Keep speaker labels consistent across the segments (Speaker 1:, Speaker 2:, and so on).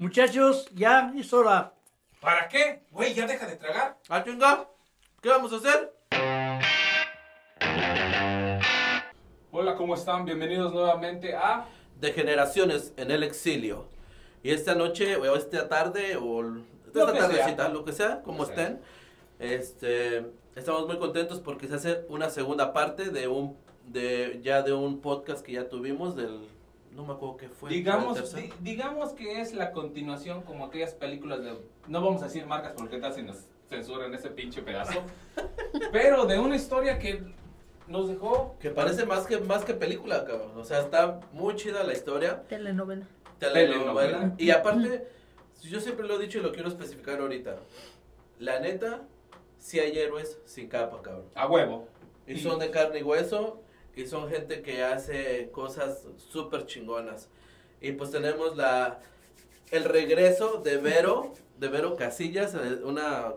Speaker 1: Muchachos, ya es hora.
Speaker 2: ¿Para qué? Güey, ya deja de tragar.
Speaker 3: Ah, chinga. ¿Qué vamos a hacer?
Speaker 2: Hola, ¿cómo están? Bienvenidos nuevamente a...
Speaker 3: De generaciones en el exilio. Y esta noche, o esta tarde, o esta
Speaker 2: Lo que
Speaker 3: tardecita,
Speaker 2: sea.
Speaker 3: lo que sea, como
Speaker 2: Lo que sea.
Speaker 3: estén. Este, estamos muy contentos porque se hace una segunda parte de un, de, ya de un podcast que ya tuvimos del, no me acuerdo qué fue.
Speaker 2: Digamos, di- digamos que es la continuación como aquellas películas de... No vamos a decir marcas porque tal si nos censuran ese pinche pedazo. pero de una historia que nos dejó...
Speaker 3: Que parece más que, más que película, cabrón. O sea, está muy chida la historia.
Speaker 4: Telenovela.
Speaker 3: telenovela.
Speaker 2: Telenovela.
Speaker 3: Y aparte, yo siempre lo he dicho y lo quiero especificar ahorita. La neta, si hay héroes sin capa, cabrón.
Speaker 2: A huevo.
Speaker 3: Y son de carne y hueso. Y son gente que hace cosas súper chingonas. Y pues tenemos la el regreso de Vero, de Vero Casillas, eh, una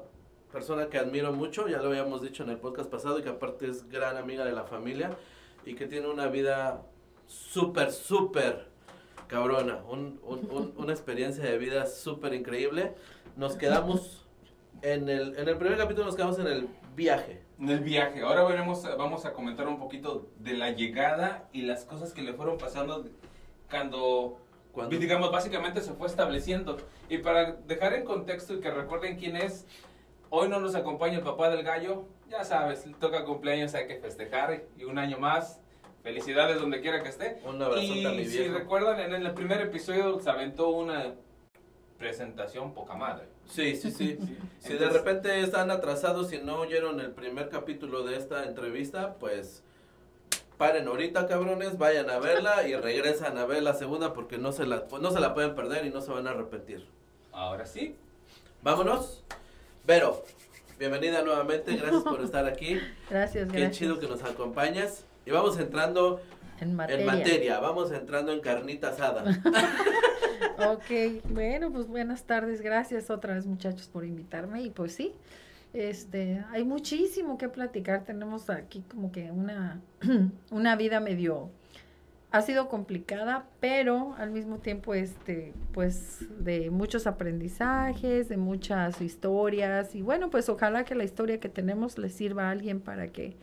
Speaker 3: persona que admiro mucho, ya lo habíamos dicho en el podcast pasado, y que aparte es gran amiga de la familia y que tiene una vida súper, súper cabrona, un- un- un- una experiencia de vida súper increíble. Nos quedamos en el, en el primer capítulo, nos quedamos en el viaje.
Speaker 2: En el viaje. Ahora veremos, vamos a comentar un poquito de la llegada y las cosas que le fueron pasando cuando,
Speaker 3: Cuando-
Speaker 2: digamos, básicamente se fue estableciendo. Y para dejar en contexto y que recuerden quién es, hoy no nos acompaña el papá del gallo. Ya sabes, toca cumpleaños, hay que festejar y un año más. Felicidades donde quiera que esté.
Speaker 3: Un abrazote a mi
Speaker 2: Y si recuerdan, en el primer episodio se aventó una presentación poca madre.
Speaker 3: Sí, sí, sí. Si de repente están atrasados y no oyeron el primer capítulo de esta entrevista, pues paren ahorita, cabrones, vayan a verla y regresan a ver la segunda porque no se la, pues, no se la pueden perder y no se van a arrepentir.
Speaker 2: Ahora sí,
Speaker 3: Vámonos. Vero, bienvenida nuevamente, gracias por estar aquí.
Speaker 4: Gracias,
Speaker 3: Qué
Speaker 4: gracias.
Speaker 3: chido que nos acompañas. Y vamos entrando
Speaker 4: En materia.
Speaker 3: en materia, vamos entrando en carnita asada.
Speaker 4: Ok, bueno, pues buenas tardes. Gracias otra vez, muchachos, por invitarme. Y pues sí, este, hay muchísimo que platicar. Tenemos aquí como que una, una vida medio ha sido complicada, pero al mismo tiempo, este, pues, de muchos aprendizajes, de muchas historias, y bueno, pues ojalá que la historia que tenemos le sirva a alguien para que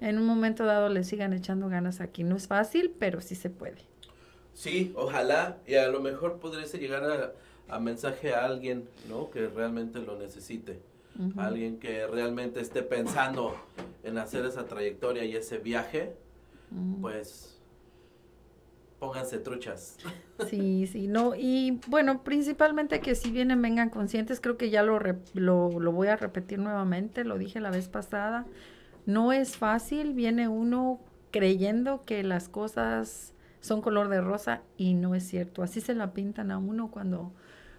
Speaker 4: en un momento dado le sigan echando ganas aquí. No es fácil, pero sí se puede.
Speaker 3: Sí, ojalá, y a lo mejor podríase llegar a, a mensaje a alguien, ¿no? Que realmente lo necesite.
Speaker 4: Ujú.
Speaker 3: Alguien que realmente esté pensando en hacer esa trayectoria y ese viaje,
Speaker 4: Ujú.
Speaker 3: pues pónganse truchas.
Speaker 4: Sí, sí, no, y bueno, principalmente que si vienen, vengan conscientes, creo que ya lo, rep- lo, lo voy a repetir nuevamente, lo dije la vez pasada, no es fácil, viene uno creyendo que las cosas son color de rosa y no es cierto, así se la pintan a uno cuando,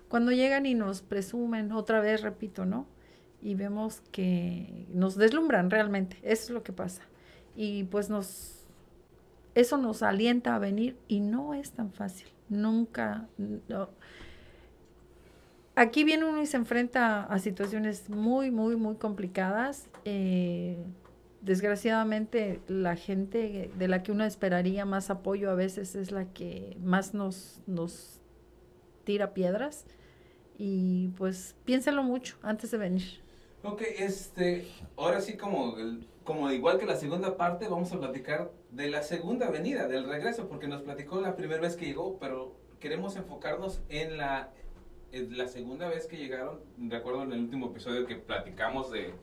Speaker 4: cuando llegan y nos presumen, otra vez repito, ¿no? Y vemos que nos deslumbran realmente, eso es lo que pasa. Y pues nos eso nos alienta a venir y no es tan fácil. Nunca. no. Aquí viene uno y se enfrenta a situaciones muy, muy, muy complicadas. Eh, desgraciadamente, la gente de la que uno esperaría más apoyo a veces es la que más nos, nos tira piedras. Y pues piénselo mucho antes de venir.
Speaker 2: Ok, este, ahora sí como, como igual que la segunda parte, vamos a platicar de la segunda venida, del regreso, porque nos platicó la primera vez que llegó, pero queremos enfocarnos en la, en la segunda vez que llegaron. Recuerdo en el último episodio que platicamos de,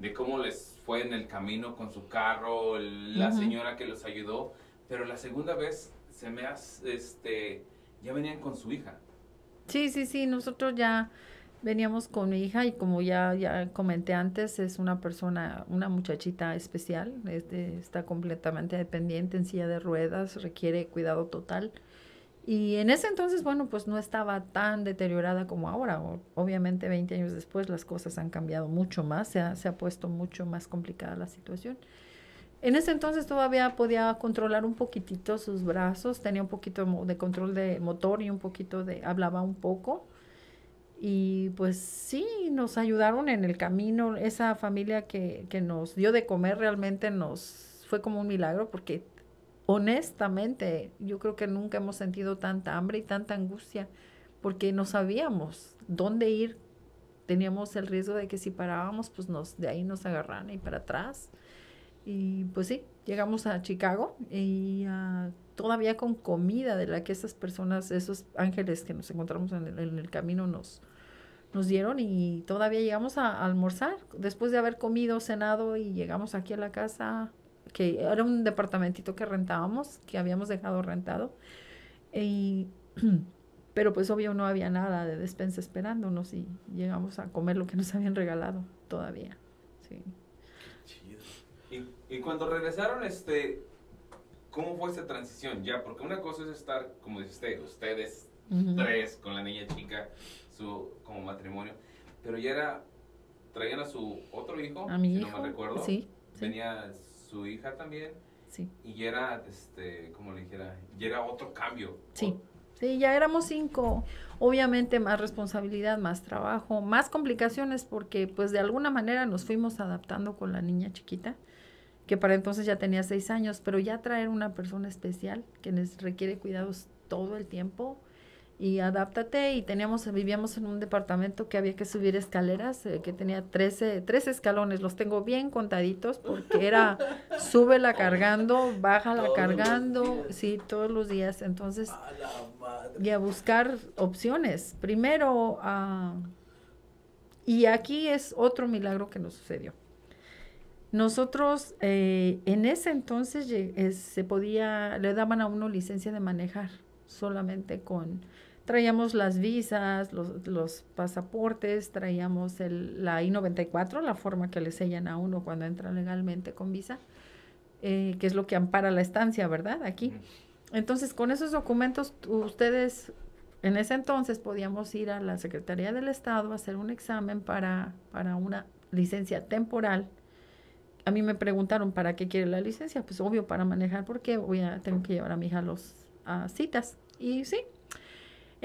Speaker 2: de cómo les fue en el camino con su carro, la señora que los ayudó, pero la segunda vez se me hace, este, ya venían con su hija.
Speaker 4: Sí, sí, sí, nosotros ya veníamos con mi hija y como ya, ya comenté antes, es una persona, una muchachita especial, este, está completamente dependiente en silla de ruedas, requiere cuidado total. Y en ese entonces, bueno, pues no estaba tan deteriorada como ahora. Obviamente 20 años después las cosas han cambiado mucho más, se ha, se ha puesto mucho más complicada la situación. En ese entonces todavía podía controlar un poquitito sus brazos, tenía un poquito de control de motor y un poquito de, hablaba un poco. Y pues sí, nos ayudaron en el camino. Esa familia que, que nos dio de comer realmente nos fue como un milagro porque honestamente yo creo que nunca hemos sentido tanta hambre y tanta angustia porque no sabíamos dónde ir. Teníamos el riesgo de que si parábamos, pues nos, de ahí nos agarran y para atrás. Y pues sí, llegamos a Chicago y ah, todavía con comida de la que esas personas, esos ángeles que nos encontramos en el, camino nos, nos dieron y todavía llegamos a almorzar después de haber comido, cenado y llegamos aquí a la casa que era un departamentito que rentábamos, que habíamos dejado rentado. Y, pero pues obvio no había nada de despensa esperándonos y llegamos a comer lo que nos habían regalado todavía. Sí.
Speaker 3: Chido.
Speaker 2: Y, y cuando regresaron, este, ¿cómo fue esa transición? Ya, porque una cosa es estar, como dice usted, ustedes tres con la niña chica, su como matrimonio, pero ya era, traían a su otro hijo,
Speaker 4: A mi
Speaker 2: si
Speaker 4: hijo.
Speaker 2: no me recuerdo,
Speaker 4: Sí, sí,
Speaker 2: venía su hija también,
Speaker 4: sí.
Speaker 2: y era, este, como le dijera, ya era otro cambio.
Speaker 4: Sí. Sí, ya éramos cinco. Obviamente más responsabilidad, más trabajo, más complicaciones porque pues de alguna manera nos fuimos adaptando con la niña chiquita, que para entonces ya tenía seis años, pero ya traer una persona especial que les requiere cuidados todo el tiempo y adáptate. Y teníamos, vivíamos en un departamento que había que subir escaleras, eh, que tenía 13, 13 escalones, los tengo bien contaditos porque era súbela cargando, bájala
Speaker 3: Todos
Speaker 4: cargando, sí, todos los días, entonces
Speaker 3: A
Speaker 4: y a buscar opciones. Primero, ah, y aquí es otro milagro que nos sucedió. Nosotros eh, en ese entonces eh, se podía, le daban a uno licencia de manejar solamente con, traíamos las visas, los, los pasaportes, traíamos el, la I-94, la forma que le sellan a uno cuando entra legalmente con visa, eh, que es lo que ampara la estancia, ¿verdad? Aquí. Entonces, con esos documentos, ustedes, en ese entonces, podíamos ir a la Secretaría del Estado a hacer un examen para, para una licencia temporal. A mí me preguntaron, ¿para qué quiere la licencia? Pues obvio, para manejar, porque voy a, tengo que llevar a mi hija a los a citas. Y sí.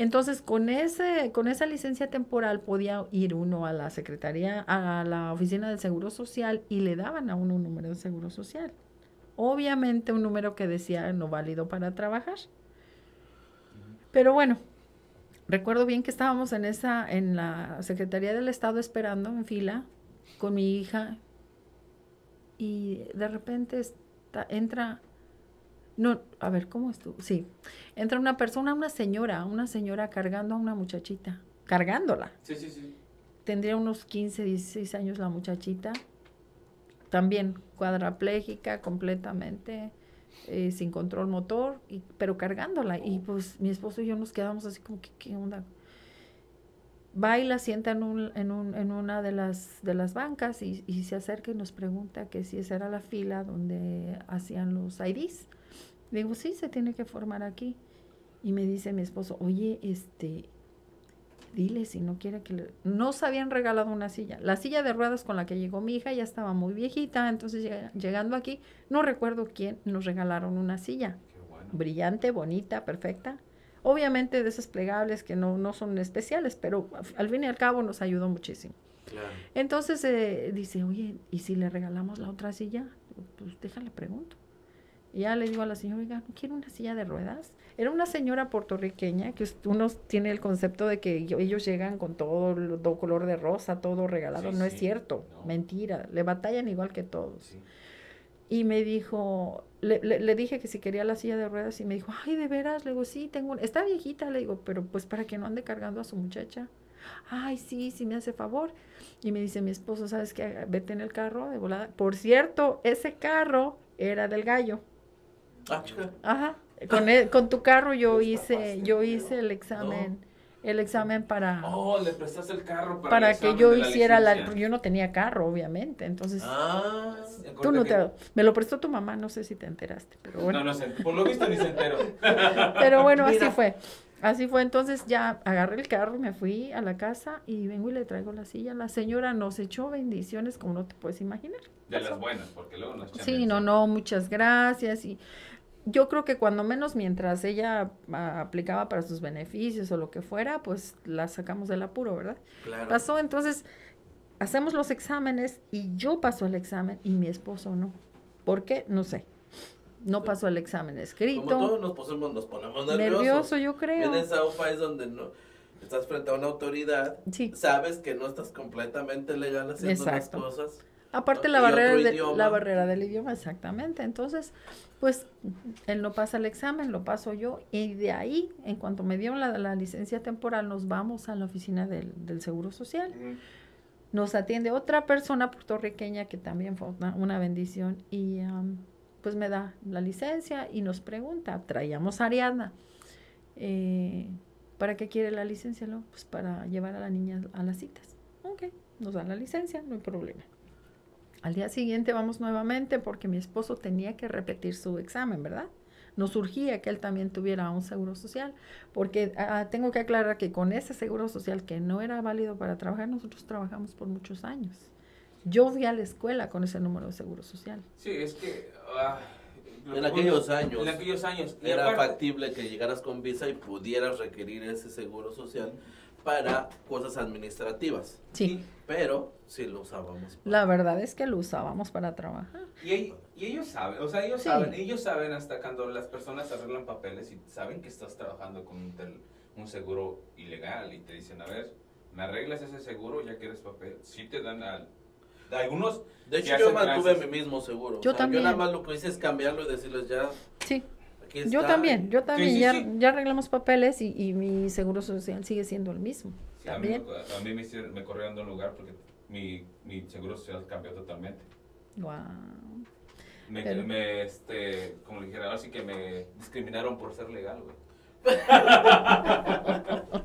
Speaker 4: Entonces, con, ese, con esa licencia temporal podía ir uno a la Secretaría, a la Oficina del Seguro Social y le daban a uno un número de Seguro Social. Obviamente un número que decía no válido para trabajar. Pero bueno, recuerdo bien que estábamos en esa, en la Secretaría del Estado esperando en fila con mi hija y de repente está- entra, no, a ver, ¿cómo estuvo? Sí, entra una persona, una señora, una señora cargando a una muchachita, cargándola
Speaker 2: Sí, sí, sí.
Speaker 4: tendría unos 15, 16 años la muchachita. También cuadraplégica completamente, eh, sin control motor, y, pero cargándola. Y pues mi esposo y yo nos quedamos así como que, ¿qué onda? Va y la sienta en, un, en, un, en una de las, de las bancas y, y se acerca y nos pregunta que si esa era la fila donde hacían los IDs. Le digo, sí, se tiene que formar aquí. Y me dice mi esposo, oye, este, dile si no quiere que le... Nos habían regalado una silla. La silla de ruedas con la que llegó mi hija ya estaba muy viejita, entonces llega- llegando aquí, no recuerdo quién, nos regalaron una silla.
Speaker 2: Bueno.
Speaker 4: Brillante, bonita, perfecta. Obviamente de esas plegables que no, no son especiales, pero al- fin y al cabo nos ayudó muchísimo.
Speaker 3: Claro.
Speaker 4: Entonces eh, dice, oye, ¿y si le regalamos la otra silla? Pues déjale pregunto. Y ya le digo a la señora, oiga, ¿no quiere una silla de ruedas? Era una señora puertorriqueña que uno tiene el concepto de que ellos llegan con todo el do- color de rosa, todo regalado.
Speaker 2: Sí,
Speaker 4: no es cierto,
Speaker 2: no.
Speaker 4: mentira. Le batallan igual que todos.
Speaker 2: Sí.
Speaker 4: Y me dijo, le, le- le dije que si quería la silla de ruedas y me dijo, ay, de veras, le digo, sí, tengo, una- está viejita, le digo, pero pues para que no ande cargando a su muchacha. Ay, sí, sí me hace favor. Y me dice mi esposo, ¿sabes qué? Vete en el carro de volada. Por cierto, ese carro era del gallo.
Speaker 3: Ah, chica.
Speaker 4: Ajá. Con, el- con tu carro yo hice, yo hice el examen, el examen para,
Speaker 2: Oh, le prestaste el carro para,
Speaker 4: para
Speaker 2: el
Speaker 4: que yo
Speaker 2: la
Speaker 4: hiciera la,
Speaker 2: licencia.
Speaker 4: yo no tenía carro, obviamente. Entonces,
Speaker 3: Ah.
Speaker 4: tú no te, me lo prestó tu mamá, no sé si te enteraste, pero bueno.
Speaker 2: No, no sé. Por lo visto ni se enteró.
Speaker 4: Pero bueno, así fue. Así fue, entonces ya agarré el carro, me fui a la casa y vengo y le traigo la silla. La señora nos echó bendiciones como no te puedes imaginar.
Speaker 2: De las buenas, porque luego nos
Speaker 4: Sí, no, no, muchas gracias. Y yo creo que cuando menos mientras ella ah, aplicaba para sus beneficios o lo que fuera, pues la sacamos del apuro, ¿verdad?
Speaker 3: Claro.
Speaker 4: Pasó, entonces hacemos los exámenes y yo paso el examen y mi esposo no. ¿Por qué? No sé. No pasó el examen
Speaker 3: Como
Speaker 4: escrito.
Speaker 3: todos nos ponemos, nos ponemos nerviosos.
Speaker 4: Nervioso, yo creo.
Speaker 3: En esa UFA es donde no. estás frente a una autoridad,
Speaker 4: Sí.
Speaker 3: sabes que no estás completamente legal haciendo
Speaker 4: Exacto.
Speaker 3: las cosas.
Speaker 4: Aparte la barrera, de, la barrera del idioma, exactamente. Entonces, pues él no pasa el examen, lo paso yo. Y de ahí, en cuanto me dieron la, la licencia temporal, nos vamos a la oficina del, del Seguro Social. Nos atiende otra persona puertorriqueña que también fue una, una bendición. Y am, pues me da la licencia y nos pregunta, traíamos a Ariadna. eh, ¿Para qué quiere la licencia? No, pues para llevar a la niña a las citas. Ok, nos da la licencia, no hay problema. Al día siguiente vamos nuevamente porque mi esposo tenía que repetir su examen, ¿verdad? Nos surgía que él también tuviera un seguro social, porque ah, tengo que aclarar que con ese seguro social que no era válido para trabajar, nosotros trabajamos por muchos años. Yo fui a la escuela con ese número de seguro social.
Speaker 2: Sí, es que... ah, lo
Speaker 3: En
Speaker 2: que-
Speaker 3: aquellos años.
Speaker 2: En aquellos años.
Speaker 3: Era
Speaker 2: aparte-
Speaker 3: factible que llegaras con visa y pudieras requerir ese seguro social para cosas administrativas.
Speaker 4: Sí,
Speaker 3: Pero sí lo usábamos.
Speaker 4: la verdad es que lo usábamos para trabajar.
Speaker 2: Y, ell- y ellos saben, o sea, ellos
Speaker 4: Sí.
Speaker 2: saben, ellos saben hasta cuando las personas arreglan papeles y saben que estás trabajando con un, tel- un seguro ilegal y te dicen, a ver, me arreglas ese seguro ya que eres papel. Sí te dan al... de algunos...
Speaker 3: De hecho, yo mantuve mi mismo seguro.
Speaker 4: Yo
Speaker 3: O sea,
Speaker 4: también.
Speaker 3: Yo nada más lo que hice es cambiarlo y decirles ya,
Speaker 4: Sí,
Speaker 3: está.
Speaker 4: yo también, yo también.
Speaker 2: sí,
Speaker 4: ya,
Speaker 2: sí.
Speaker 4: ya arreglamos papeles y, y mi seguro social sigue siendo el mismo.
Speaker 2: Sí, a, mí,
Speaker 4: También.
Speaker 2: me- a mí me, corrieron de un lugar porque mi, mi seguro social cambió totalmente.
Speaker 4: Wow.
Speaker 2: Me,
Speaker 4: Pero-
Speaker 2: me, este, como le dijera, ahora sí que me discriminaron por ser legal, güey.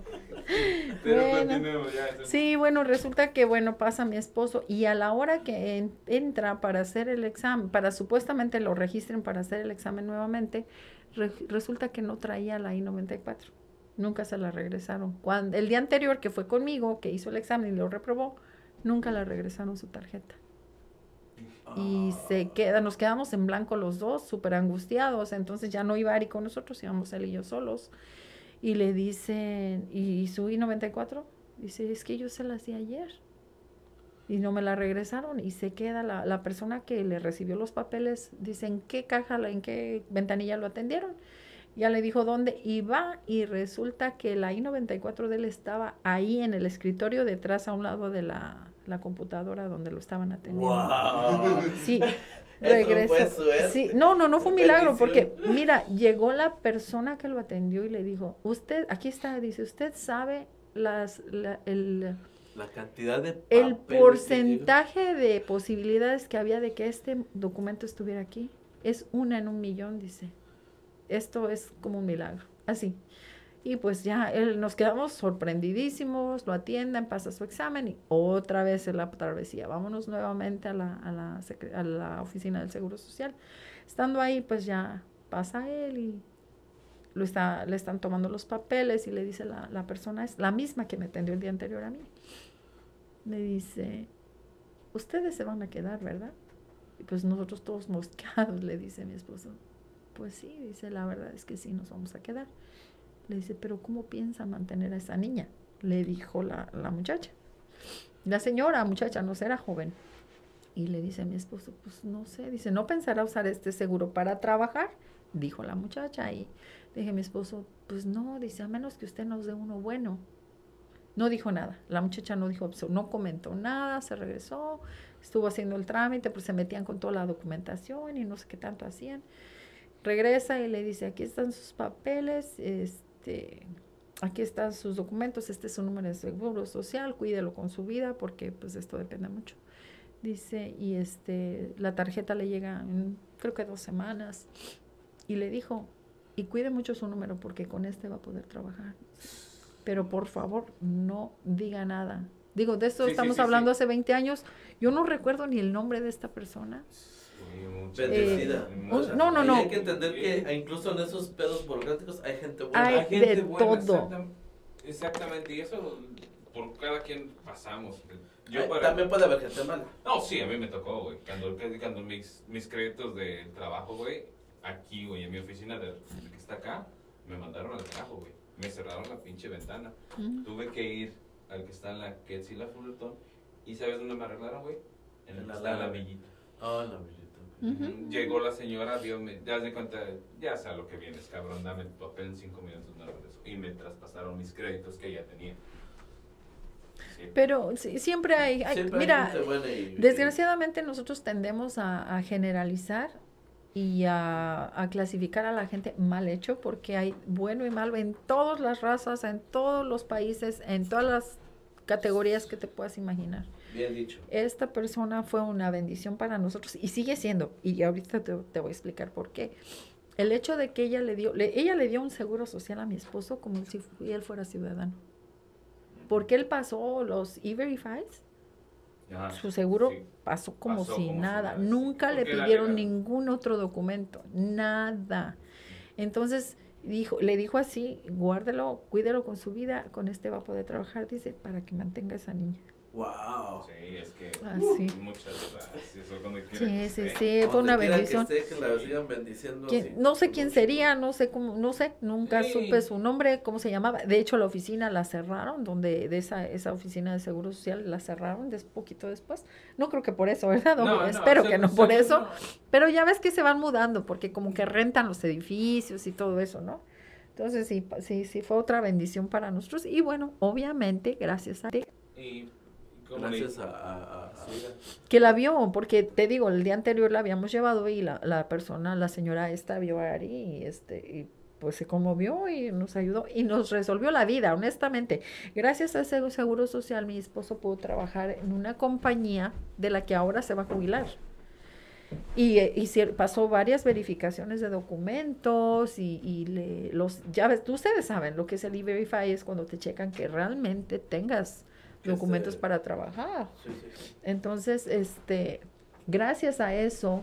Speaker 2: Pero
Speaker 4: Bueno.
Speaker 2: continuemos ya. eso-
Speaker 4: Sí, bueno, resulta que, bueno, pasa mi esposo y a la hora que en- entra para hacer el examen, para supuestamente lo registren para hacer el examen nuevamente, re- resulta que no traía la I-94. Nunca se la regresaron. Cuando, el día anterior que fue conmigo, que hizo el examen y lo reprobó, nunca le regresaron su tarjeta. Y
Speaker 3: Ah.
Speaker 4: se queda, nos quedamos en blanco los dos, súper angustiados. Entonces ya no iba Ari con nosotros, íbamos él y yo solos. Y le dicen, ¿y su I-94? Dice, es que yo se las di ayer. Y no me la regresaron. Y se queda la, la persona que le recibió los papeles, dice, ¿en qué caja, en qué ventanilla lo atendieron? Ya le dijo dónde. Y va y resulta que la I-94 de él estaba ahí en el escritorio, detrás a un lado de la, la computadora donde lo estaban atendiendo.
Speaker 3: ¡Wow!
Speaker 4: Sí, regresó. Sí, no, no, no fue un milagro, porque mira, llegó la persona que lo atendió y le dijo, usted, aquí está, dice, usted sabe las, la- el,
Speaker 3: La cantidad de
Speaker 4: el porcentaje de posibilidades que había de que este documento estuviera aquí. Es una en un millón, dice. Esto es como un milagro, así. Y pues ya él, nos quedamos sorprendidísimos, lo atienden, pasa su examen y otra vez en la travesía. Vámonos nuevamente a la, a la, a la oficina del Seguro Social. Estando ahí, pues ya pasa él y lo está, le están tomando los papeles y le dice la, la persona, es la misma que me atendió el día anterior a mí. Me dice, ustedes se van a quedar, ¿verdad? Y pues nosotros todos mosqueados, le dice mi esposo. Pues sí, dice, la verdad es que sí, nos vamos a quedar. Le dice, pero ¿cómo piensa mantener a esa niña? Le dijo la, la muchacha. La señora, muchacha, no será joven. Y le dice a mi esposo, pues no sé, dice, ¿no pensará usar este seguro para trabajar? Dijo la muchacha. Y dije mi esposo, pues no, dice, a menos que usted nos dé uno bueno. No dijo nada. La muchacha no dijo, no comentó nada, se regresó, estuvo haciendo el trámite, pues se metían con toda la documentación y no sé qué tanto hacían. Regresa y le dice, aquí están sus papeles, este, aquí están sus documentos, este es su número de seguro social, cuídelo con su vida porque pues esto depende mucho. Dice, y este, la tarjeta le llega en creo que dos semanas. Y le dijo, y cuide mucho su número porque con este va a poder trabajar. Pero por favor, no diga nada. Digo, de esto
Speaker 2: Sí,
Speaker 4: estamos
Speaker 2: sí,
Speaker 4: hablando
Speaker 2: sí.
Speaker 4: hace 20 años. Yo no recuerdo ni el nombre de esta persona.
Speaker 3: Bendecida.
Speaker 4: Eh,
Speaker 2: Muchas-
Speaker 4: no, no, no.
Speaker 3: Hay que entender que incluso en esos pedos burocráticos hay gente buena.
Speaker 4: Hay
Speaker 2: Hay gente
Speaker 4: de
Speaker 2: buena,
Speaker 4: todo.
Speaker 2: exactam- Exactamente, y eso por cada quien pasamos. Yo
Speaker 3: Ay,
Speaker 2: para-
Speaker 3: También puede haber gente mala.
Speaker 2: No, sí, a mí me tocó, güey. Cuando, cuando mis, mis créditos de trabajo, güey, aquí, güey, en mi oficina de, de que está acá, me mandaron al trabajo, güey. Me cerraron la pinche ventana.
Speaker 4: Mm.
Speaker 2: Tuve que ir al que está en la Quetzal y la Fullerton. ¿Y sabes dónde me arreglaron, güey? En el que
Speaker 3: la
Speaker 2: está en la
Speaker 3: Lala.
Speaker 2: villita.
Speaker 3: Oh, no, amiguito.
Speaker 4: Ujú.
Speaker 2: Llegó la señora, Dios me, ya de cuenta, ya sé a lo que vienes, cabrón, dame tu papel en cinco minutos, no hago eso. Y me traspasaron mis créditos que ya tenía. Sí.
Speaker 4: Pero sí, siempre hay, hay-
Speaker 3: Siempre
Speaker 4: mira,
Speaker 3: gente buena y-
Speaker 4: desgraciadamente nosotros tendemos a, a generalizar y a, a clasificar a la gente mal hecho porque hay bueno y malo en todas las razas, en todos los países, en todas las categorías que te puedas imaginar.
Speaker 3: Bien dicho.
Speaker 4: Esta persona fue una bendición para nosotros y sigue siendo, y ahorita te, te voy a explicar por qué. El hecho de que ella le dio, le- ella le dio un seguro social a mi esposo como si él fuera ciudadano. Porque él pasó los E-Verifies,
Speaker 2: Ajá.
Speaker 4: su seguro
Speaker 2: Sí.
Speaker 4: pasó como
Speaker 2: Pasó
Speaker 4: si
Speaker 2: como si
Speaker 4: nada. Nunca le pidieron ningún otro documento, nada. Entonces dijo, le dijo así, guárdelo, cuídelo con su vida, con este va a poder trabajar, dice, para que mantenga a esa niña.
Speaker 3: Wow.
Speaker 2: Sí, es que
Speaker 4: Así.
Speaker 2: muchas gracias. Cuando
Speaker 4: Sí,
Speaker 2: que
Speaker 4: sí, sí, fue una bendición.
Speaker 3: Que, esté, que la sigan bendiciendo.
Speaker 4: ¿Quién-
Speaker 3: así,
Speaker 4: no sé quién
Speaker 3: mucho
Speaker 4: sería, no sé cómo, no sé, nunca
Speaker 2: Sí.
Speaker 4: supe su nombre, cómo se llamaba. De hecho, la oficina la cerraron, donde de esa, esa oficina de seguro social la cerraron des, poquito después. No creo que por eso, ¿verdad?
Speaker 2: No, no,
Speaker 4: Espero que no por eso.
Speaker 2: no.
Speaker 4: Pero ya ves que se van mudando, porque como que rentan los edificios y todo eso, ¿no? Entonces sí, sí, sí fue otra bendición para nosotros. Y bueno, obviamente, gracias a ti,
Speaker 2: Y
Speaker 3: Gracias a, a,
Speaker 4: que la vio, porque te digo, el día anterior la habíamos llevado y la, la persona, la señora esta vio a Ari y este, y pues se conmovió y nos ayudó y nos resolvió la vida, honestamente. Gracias a ese seguro social, mi esposo pudo trabajar en una compañía de la que ahora se va a jubilar. Y, eh, y pasó varias verificaciones de documentos y, y le, los, ya ves, ustedes saben lo que es el E-Verify, es cuando te checan que realmente tengas documentos
Speaker 3: esté-
Speaker 4: para trabajar.
Speaker 3: Sí, sí.
Speaker 4: Entonces, este, gracias a eso,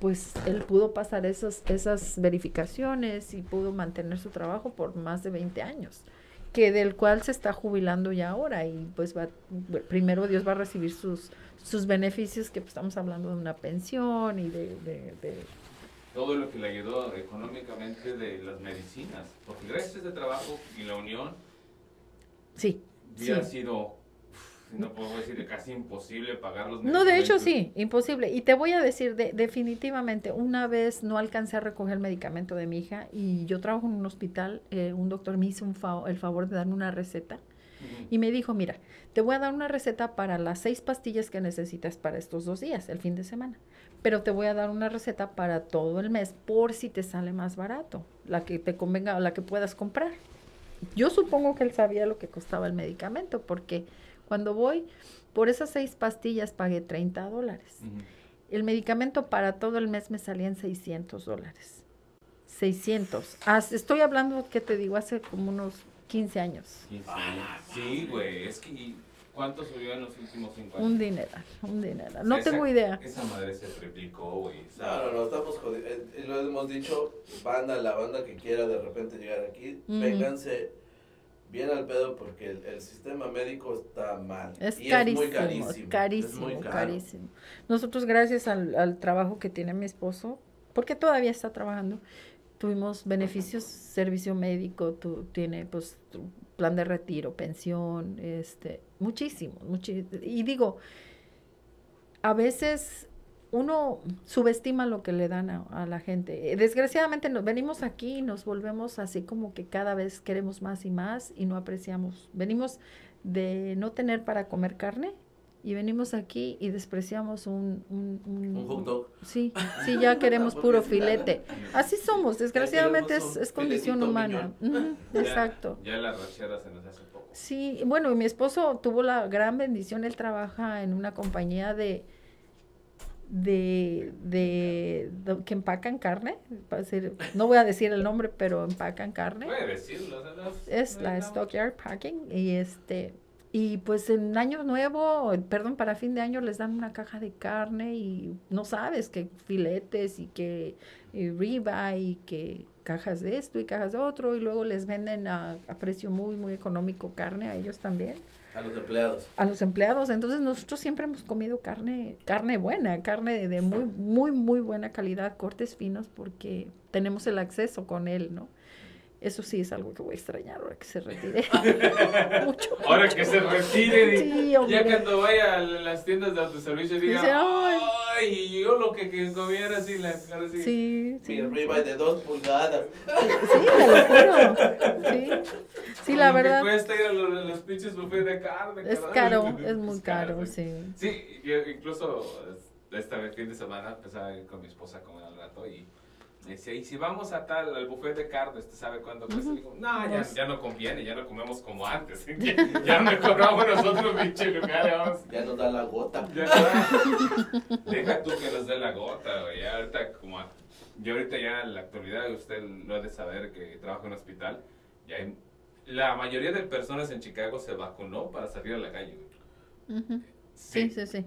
Speaker 4: pues él pudo pasar esos, esas verificaciones y pudo mantener su trabajo por más de 20 años, que del cual se está jubilando ya ahora y pues va, primero Dios va a recibir sus, sus beneficios, que pues, estamos hablando de una pensión y de, de- de-
Speaker 2: todo lo que le ayudó económicamente de las medicinas. Porque gracias a ese trabajo y la unión,
Speaker 4: sí.
Speaker 2: Hubiera
Speaker 4: sí.
Speaker 2: sido, no puedo decir, casi imposible pagar los
Speaker 4: No, de hecho sí, imposible. Y te voy a decir, de, definitivamente, una vez no alcancé a recoger el medicamento de mi hija y yo trabajo en un hospital, eh, un doctor me hizo un fa- el favor de darme una receta y me dijo, mira, te voy a dar una receta para las seis pastillas que necesitas para estos dos días, el fin de semana, pero te voy a dar una receta para todo el mes por si te sale más barato, la que te convenga, la que puedas comprar. Yo supongo que él sabía lo que costaba el medicamento porque cuando voy por esas seis pastillas pagué 30 dólares. El medicamento para todo el mes me salía en 600 dólares. 600. Haz- estoy hablando, ¿qué te digo? Hace como unos 15 años.
Speaker 2: 15 años. Sí, güey, es que ¿y ¿cuánto subió en los últimos 5 años?
Speaker 4: Un dineral, un dineral. No
Speaker 2: Esa-
Speaker 4: tengo idea.
Speaker 2: Esa madre se triplicó, güey.
Speaker 3: No, no, no, estamos jodidos. Eh, eh, lo hemos dicho, banda, la banda que quiera de repente llegar aquí,
Speaker 4: Ujú.
Speaker 3: vénganse bien al pedo porque el, el sistema médico está mal.
Speaker 4: Es
Speaker 3: y
Speaker 4: carísimo,
Speaker 3: es muy carísimo.
Speaker 4: es carísimo,
Speaker 3: es muy
Speaker 4: carísimo. Nosotros, gracias al, al trabajo que tiene mi esposo, porque todavía está trabajando, tuvimos beneficios, servicio médico, tu, tiene pues plan de retiro, pensión, este, muchísimo, y digo, a veces uno subestima lo que le dan a, a la gente. Desgraciadamente nos venimos aquí y nos volvemos así como que cada vez queremos más y más y no apreciamos. Venimos de no tener para comer carne y venimos aquí y despreciamos un... Un, un-
Speaker 3: Un hot dog.
Speaker 4: Sí, sí, ya queremos puro filete. Así somos, desgraciadamente es, es condición humana. Ujú,
Speaker 2: ya-
Speaker 4: exacto.
Speaker 2: Ya la se nos hace poco.
Speaker 4: Sí, bueno, mi esposo tuvo la gran bendición, él trabaja en una compañía de de, de, de- que empacan carne, decir- no voy a decir el nombre, pero empacan carne.
Speaker 2: Puede decirlo, o sea, no-
Speaker 4: Es la. Stockyard Packing y este y pues en año nuevo, perdón, para fin de año les dan una caja de carne y no sabes que filetes y que y ribeye y que cajas de esto y cajas de otro y luego les venden a, a precio muy muy económico carne a ellos también
Speaker 3: A los empleados.
Speaker 4: a los empleados. Entonces nosotros siempre hemos comido carne, carne buena, carne de, de muy, muy, muy buena calidad, cortes finos, porque tenemos el acceso con él, ¿no? Eso sí es algo que voy a extrañar ahora que se retire. Mucho.
Speaker 2: Ahora que se retire,
Speaker 4: Sí,
Speaker 2: ya
Speaker 4: hombre.
Speaker 2: cuando vaya a las tiendas de autoservicio diga,
Speaker 4: Dice, "Ay".
Speaker 2: ay, yo lo que, que comiera así, la cara así.
Speaker 4: Sí, sí.
Speaker 3: Mi ribeye de dos pulgadas.
Speaker 4: Sí, te lo juro. Sí, sí la verdad.
Speaker 2: cuesta ir a los, a los pinches buffets de carne.
Speaker 4: Es
Speaker 2: caray.
Speaker 4: caro, es muy caro,
Speaker 2: sí.
Speaker 4: sí.
Speaker 2: Sí, yo incluso esta vez fin de semana empezaba a ir con mi esposa a comer al rato y me decía, y si vamos a tal, al buffet de carne, ¿usted sabe cuánto cuesta? Y digo, no, ya,
Speaker 4: Pues-
Speaker 2: ya no conviene, ya no comemos como antes. ya no cobramos nosotros, pinche lugar, ya vamos.
Speaker 3: Ya nos da la gota.
Speaker 2: Ya. Deja tú que nos dé la gota, güey. Ya ahorita, como a- yo ahorita ya en la actualidad, usted lo ha de saber que trabaja en un hospital, ya hay, la mayoría de personas en Chicago se vacunó para salir a la calle, güey.
Speaker 4: Ujú. Sí, sí, sí.
Speaker 2: Ujú,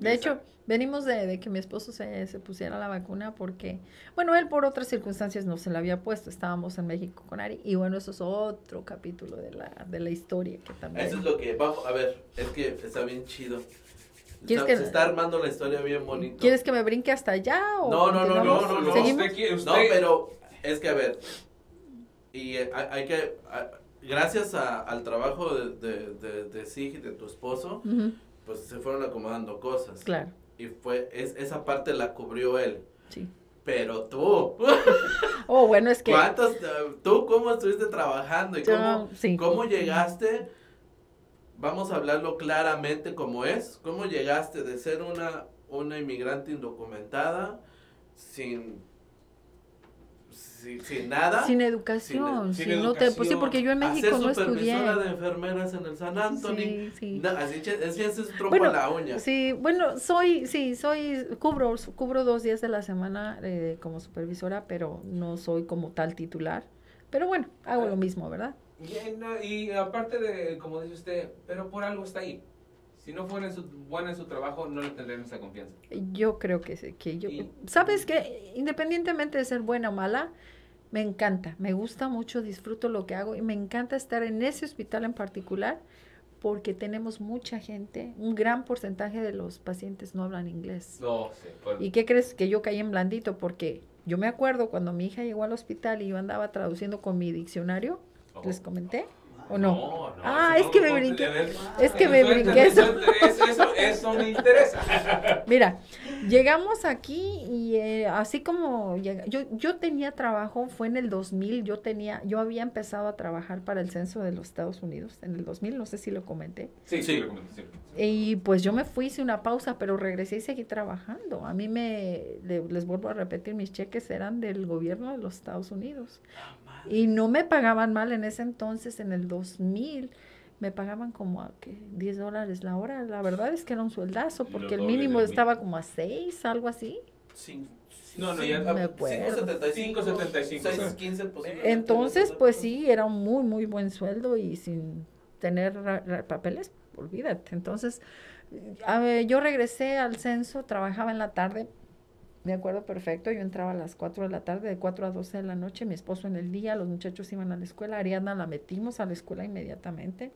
Speaker 4: De hecho, venimos de, de que mi esposo se, se pusiera la vacuna porque, bueno, él por otras circunstancias no se la había puesto. Estábamos en México con Ari. Y bueno, eso es otro capítulo de la, de la historia que también.
Speaker 3: Eso es lo que vamos a ver. Es que está bien chido.
Speaker 4: ¿Quieres
Speaker 3: Está-
Speaker 4: que-
Speaker 3: Se está armando la historia bien bonito.
Speaker 4: ¿Quieres que me brinque hasta allá? O
Speaker 3: No, no, no, no, no, no.
Speaker 4: ¿Seguimos?
Speaker 2: Usted quiere-
Speaker 3: No,
Speaker 2: usted-
Speaker 3: pero es que a ver. Y eh, hay, que. a- gracias a- al trabajo de, de, de, de Sig y de tu esposo,
Speaker 4: Ujú,
Speaker 3: pues se fueron acomodando cosas.
Speaker 4: Claro,
Speaker 3: Y fue. Es, esa parte la cubrió él.
Speaker 4: sí.
Speaker 3: Pero tú.
Speaker 4: Oh, bueno, es que...
Speaker 3: ¿Cuántos? eh, ¿Tú cómo estuviste trabajando? ¿Y
Speaker 4: yo-
Speaker 3: cómo,
Speaker 4: sí.
Speaker 3: cómo llegaste? Vamos a hablarlo claramente como es. ¿Cómo llegaste de ser una, una inmigrante indocumentada sin, sin, sin nada?
Speaker 4: Sin educación,
Speaker 2: sin
Speaker 4: no te, pues sí, porque yo en México no estudié.
Speaker 3: supervisora de enfermeras en el San Anthony.
Speaker 4: Sí, sí.
Speaker 3: No, así así es, trompo
Speaker 4: Bueno,
Speaker 3: la uña.
Speaker 4: Sí, bueno, soy, sí, soy, cubro, cubro dos días de la semana eh, como supervisora, pero no soy como tal titular. Pero bueno, hago lo mismo, ¿verdad?
Speaker 2: Y, eh, no, y aparte de, como dice usted, pero por algo está ahí. Si no fuera en su, buena en su trabajo, no le tendrían esa confianza.
Speaker 4: Yo creo que, sí, que yo,
Speaker 2: Y-
Speaker 4: ¿sabes qué? Independientemente de ser buena o mala, me encanta, me gusta mucho, disfruto lo que hago y me encanta estar en ese hospital en particular porque tenemos mucha gente, un gran porcentaje de los pacientes no hablan inglés.
Speaker 2: No, sí. por-
Speaker 4: ¿Y qué crees que yo caí en blandito? Porque yo me acuerdo cuando mi hija llegó al hospital y yo andaba traduciendo con mi diccionario,
Speaker 2: Oh.
Speaker 4: ¿les comenté? ¿O no?
Speaker 2: No, no,
Speaker 4: Ah, es que me brinqué. Es que me brinqué eso.
Speaker 2: Eso, me interesa.
Speaker 4: Mira, llegamos aquí y eh, así como llega- yo, yo tenía trabajo, fue en el 2000, yo tenía, yo había empezado a trabajar para el censo de los Estados Unidos en el 2000, no sé si lo comenté.
Speaker 2: Sí,
Speaker 3: Sí.
Speaker 2: sí. lo comenté, sí.
Speaker 4: Y pues yo me fui, hice una pausa, pero regresé y seguí trabajando. A mí me, le- les vuelvo a repetir, mis cheques eran del gobierno de los Estados Unidos. Y no me pagaban mal en ese entonces, en el 2000, me pagaban como a ¿qué? 10 dólares la hora. La verdad es que era un sueldazo, porque el mínimo estaba como a 6, algo así.
Speaker 3: Cin-
Speaker 2: No, no,
Speaker 3: cin-
Speaker 2: ya-
Speaker 3: ah,
Speaker 4: me acuerdo.
Speaker 3: 5.75,
Speaker 2: 5.75,
Speaker 3: 6.15 posiblemente.
Speaker 4: Entonces, pues sí, era un muy, muy buen sueldo y sin tener papeles, olvídate. Entonces, a ver, yo regresé al censo, trabajaba en la tarde, de acuerdo, perfecto. Yo entraba a las 4 de la tarde, de 4 a 12 de la noche, mi esposo en el día, los muchachos iban a la escuela, Ariana la metimos a la escuela inmediatamente.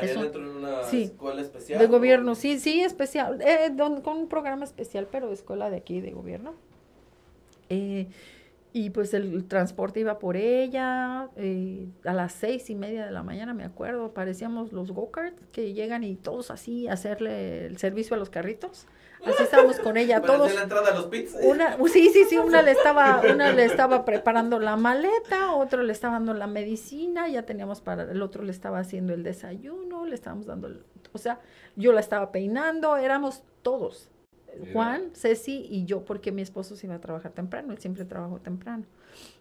Speaker 4: Eso-
Speaker 3: dentro en una
Speaker 4: sí,
Speaker 3: escuela especial.
Speaker 4: De
Speaker 3: ¿o?
Speaker 4: gobierno, sí, sí, especial, eh, don- con un programa especial, pero de escuela de aquí, de gobierno. Eh, y pues el transporte iba por ella, eh, a las seis y media de la mañana, me acuerdo, parecíamos los go-karts que llegan y todos así a hacerle el servicio a los carritos. Así estábamos con ella,
Speaker 3: Para
Speaker 4: todos.
Speaker 3: la entrada a los pits.
Speaker 4: Una, sí, sí, sí, una le estaba, una le estaba preparando la maleta, otro le estaba dando la medicina, ya teníamos para, el otro le estaba haciendo el desayuno, le estábamos dando, el- o sea, yo la estaba peinando, éramos todos. Juan, Ceci y yo, porque mi esposo se iba a trabajar temprano, él siempre trabajó temprano.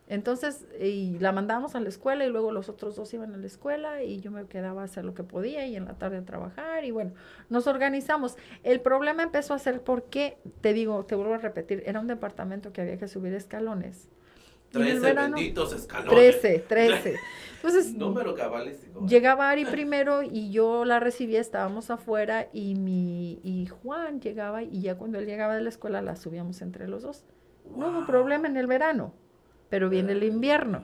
Speaker 4: Entonces, y la mandábamos a la escuela y luego los otros dos iban a la escuela y yo me quedaba a hacer lo que podía y en la tarde a trabajar y bueno, nos organizamos. El problema empezó a ser porque, te digo, te vuelvo a repetir, era un departamento que había que subir escalones. Y en el
Speaker 3: 13
Speaker 4: verano,
Speaker 3: benditos escalones.
Speaker 4: 13, 13. Entonces,
Speaker 3: Número cabalístico.
Speaker 4: Llegaba Ari primero y yo la recibía, estábamos afuera y mi y Juan llegaba y ya cuando él llegaba de la escuela la subíamos entre los dos. No hubo problema en el verano, pero viene el invierno.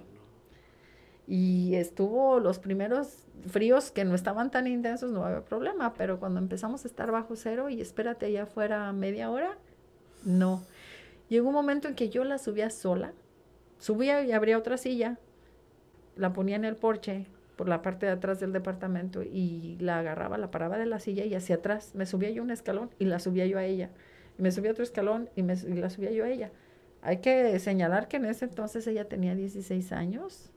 Speaker 4: Y estuvo los primeros fríos que no estaban tan intensos, no había problema, pero cuando empezamos a estar bajo cero y espérate allá afuera media hora, no. Llegó un momento en que yo la subía sola subía y abría otra silla, la ponía en el porche por la parte de atrás del departamento y la agarraba, la paraba de la silla y hacia atrás. Me subía yo un escalón y la subía yo a ella. Y me subía otro escalón y, me, y la subía yo a ella. Hay que señalar que en ese entonces ella tenía 16 años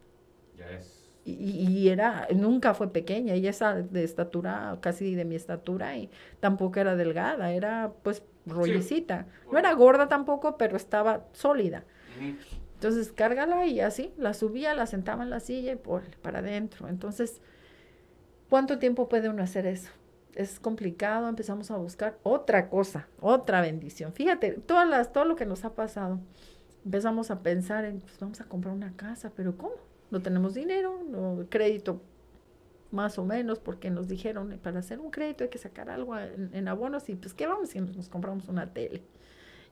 Speaker 2: Ya es.
Speaker 4: y, y era, nunca fue pequeña, ella es de estatura, casi de mi estatura, y tampoco era delgada, era pues rollicita. No era gorda tampoco, pero estaba sólida. Entonces, cárgala y así, la subía, la sentaba en la silla y por, para adentro. Entonces, ¿cuánto tiempo puede uno hacer eso? Es complicado, empezamos a buscar otra cosa, otra bendición. Fíjate, todas las, todo lo que nos ha pasado, empezamos a pensar en, pues vamos a comprar una casa, pero ¿cómo? No tenemos dinero, no, crédito más o menos, porque nos dijeron, eh, para hacer un crédito hay que sacar algo en, en abonos y pues, ¿qué vamos si nos compramos una tele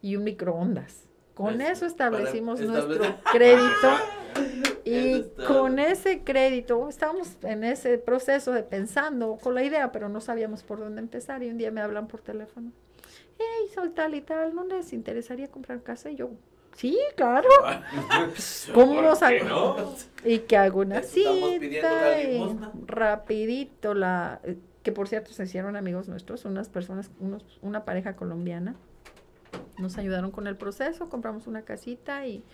Speaker 4: y un microondas? Con eso establecimos nuestro
Speaker 3: establecer-
Speaker 4: crédito y con ese crédito estábamos en ese proceso de pensando con la idea, pero no sabíamos por dónde empezar y un día me hablan por teléfono. Hey, soy tal y tal, ¿no les interesaría comprar casa? Y yo, sí, claro. ¿Cómo
Speaker 2: ¿Por
Speaker 4: nos hago?
Speaker 2: no?
Speaker 4: Y que hago una cita y rapidito la eh, que por cierto se hicieron amigos nuestros, unas personas, unos, una pareja colombiana, nos ayudaron con el proceso, compramos una casita y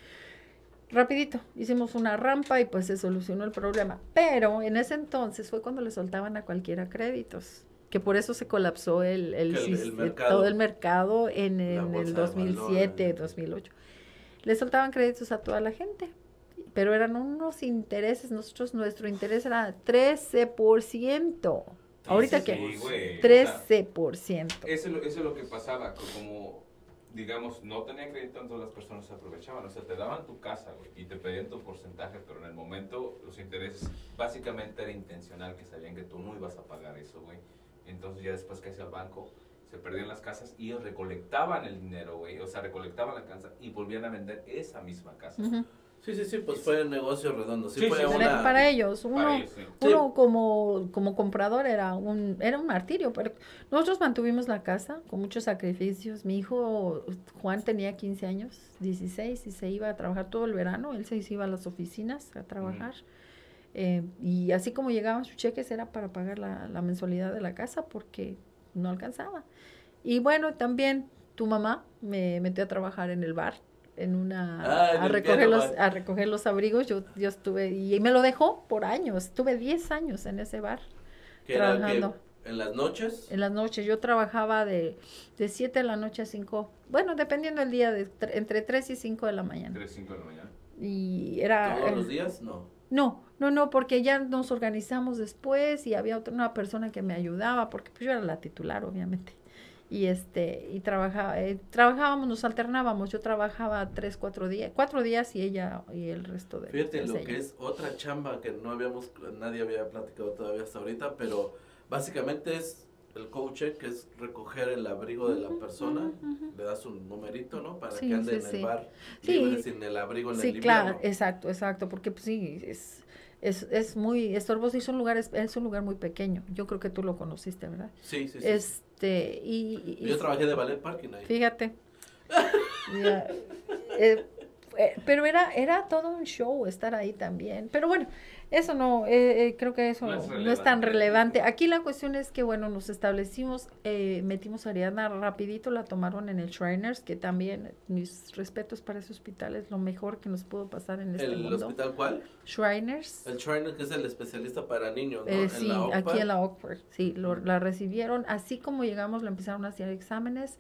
Speaker 4: rapidito hicimos una rampa y pues se solucionó el problema. Pero en ese entonces fue cuando le soltaban a cualquiera créditos, que por eso se colapsó el, el,
Speaker 3: el- el mercado.
Speaker 4: todo el mercado en, en el
Speaker 3: bolsa de
Speaker 4: 2007,
Speaker 3: valores.
Speaker 4: 2008. Le soltaban créditos a toda la gente pero eran unos intereses, nosotros nuestro interés era 13%. Ahorita
Speaker 2: Sí,
Speaker 4: que
Speaker 2: sí, güey, o sea,
Speaker 4: 13%.
Speaker 2: Eso, es lo- eso es lo que pasaba, como, digamos, no tenía crédito, entonces las personas se aprovechaban. O sea, te daban tu casa, güey, y te pedían tu porcentaje, pero en el momento los intereses básicamente era intencional, que sabían que tú no ibas a pagar eso, güey. Entonces ya después que hacía el banco, se perdían las casas y ellos recolectaban el dinero, güey. O sea, recolectaban la casa y volvían a vender esa misma casa.
Speaker 3: Sí, sí, sí, pues fue un negocio redondo. Sí,
Speaker 2: Sí,
Speaker 3: fue
Speaker 2: sí,
Speaker 3: una...
Speaker 4: Para ellos,
Speaker 2: Para
Speaker 4: uno,
Speaker 2: ellos, sí.
Speaker 4: uno como, como comprador era un, era un martirio, pero nosotros mantuvimos la casa con muchos sacrificios. Mi hijo Juan tenía 15 años, 16, y se iba a trabajar todo el verano. Él se iba a las oficinas a trabajar. Eh, y así como llegaban sus cheques era para pagar la, la mensualidad de la casa porque no alcanzaba. Y bueno, también tu mamá me metió a trabajar en el bar, en una
Speaker 3: Ah,
Speaker 4: a recoger
Speaker 3: piano
Speaker 4: los
Speaker 3: bar.
Speaker 4: a recoger los abrigos. Yo yo estuve y me lo dejó por años. Estuve 10 años en ese bar trabajando.
Speaker 3: en las noches.
Speaker 4: en las noches. Yo trabajaba de de 7 de la noche a 5, bueno, dependiendo del día de tre- entre 3 y 5 de la mañana.
Speaker 2: 3, 5 de la mañana.
Speaker 4: Y era
Speaker 3: Todos
Speaker 4: eh,
Speaker 3: los días, no.
Speaker 4: no, no, no, porque ya nos organizamos después y había otra una persona que me ayudaba, porque pues yo era la titular, obviamente. Y este, y trabajaba, eh, trabajábamos, nos alternábamos, yo trabajaba tres, cuatro días, cuatro días y ella y el resto de
Speaker 3: Fíjate lo
Speaker 4: ella.
Speaker 3: que es otra chamba que no habíamos, nadie había platicado todavía hasta ahorita, pero básicamente es el coche, que es recoger el abrigo de la persona, le das un numerito, ¿no? Para
Speaker 4: Sí,
Speaker 3: que ande
Speaker 4: sí,
Speaker 3: en el
Speaker 4: sí.
Speaker 3: bar
Speaker 4: Sí.
Speaker 3: libre sin el abrigo en
Speaker 4: Sí,
Speaker 3: el
Speaker 4: claro,
Speaker 3: invierno.
Speaker 4: exacto, exacto, porque pues sí, es, es, es muy estorboso y es un lugar, es, es un lugar muy pequeño. Yo creo que tú lo conociste, ¿verdad?
Speaker 3: Sí, sí, sí.
Speaker 4: Este, y, y-
Speaker 3: Yo trabajé de ballet parking ahí.
Speaker 4: Fíjate. Eh, pero era, era todo un show estar ahí también. Pero bueno, eso no, eh, eh, creo que eso
Speaker 2: No
Speaker 4: no
Speaker 2: es
Speaker 4: tan
Speaker 2: relevante.
Speaker 4: Aquí la cuestión es que, bueno, nos establecimos, eh, metimos a Ariadna rapidito, la tomaron en el Shriners, que también, mis respetos para ese hospital, es lo mejor que nos pudo pasar en este
Speaker 3: ¿El
Speaker 4: mundo.
Speaker 3: hospital cuál?
Speaker 4: Shriners.
Speaker 3: El Trainer, que es el especialista para niños, ¿no?
Speaker 4: Eh,
Speaker 3: En
Speaker 4: sí,
Speaker 3: la
Speaker 4: aquí en la Oxford, sí, lo- la recibieron, así como llegamos, le empezaron a hacer exámenes,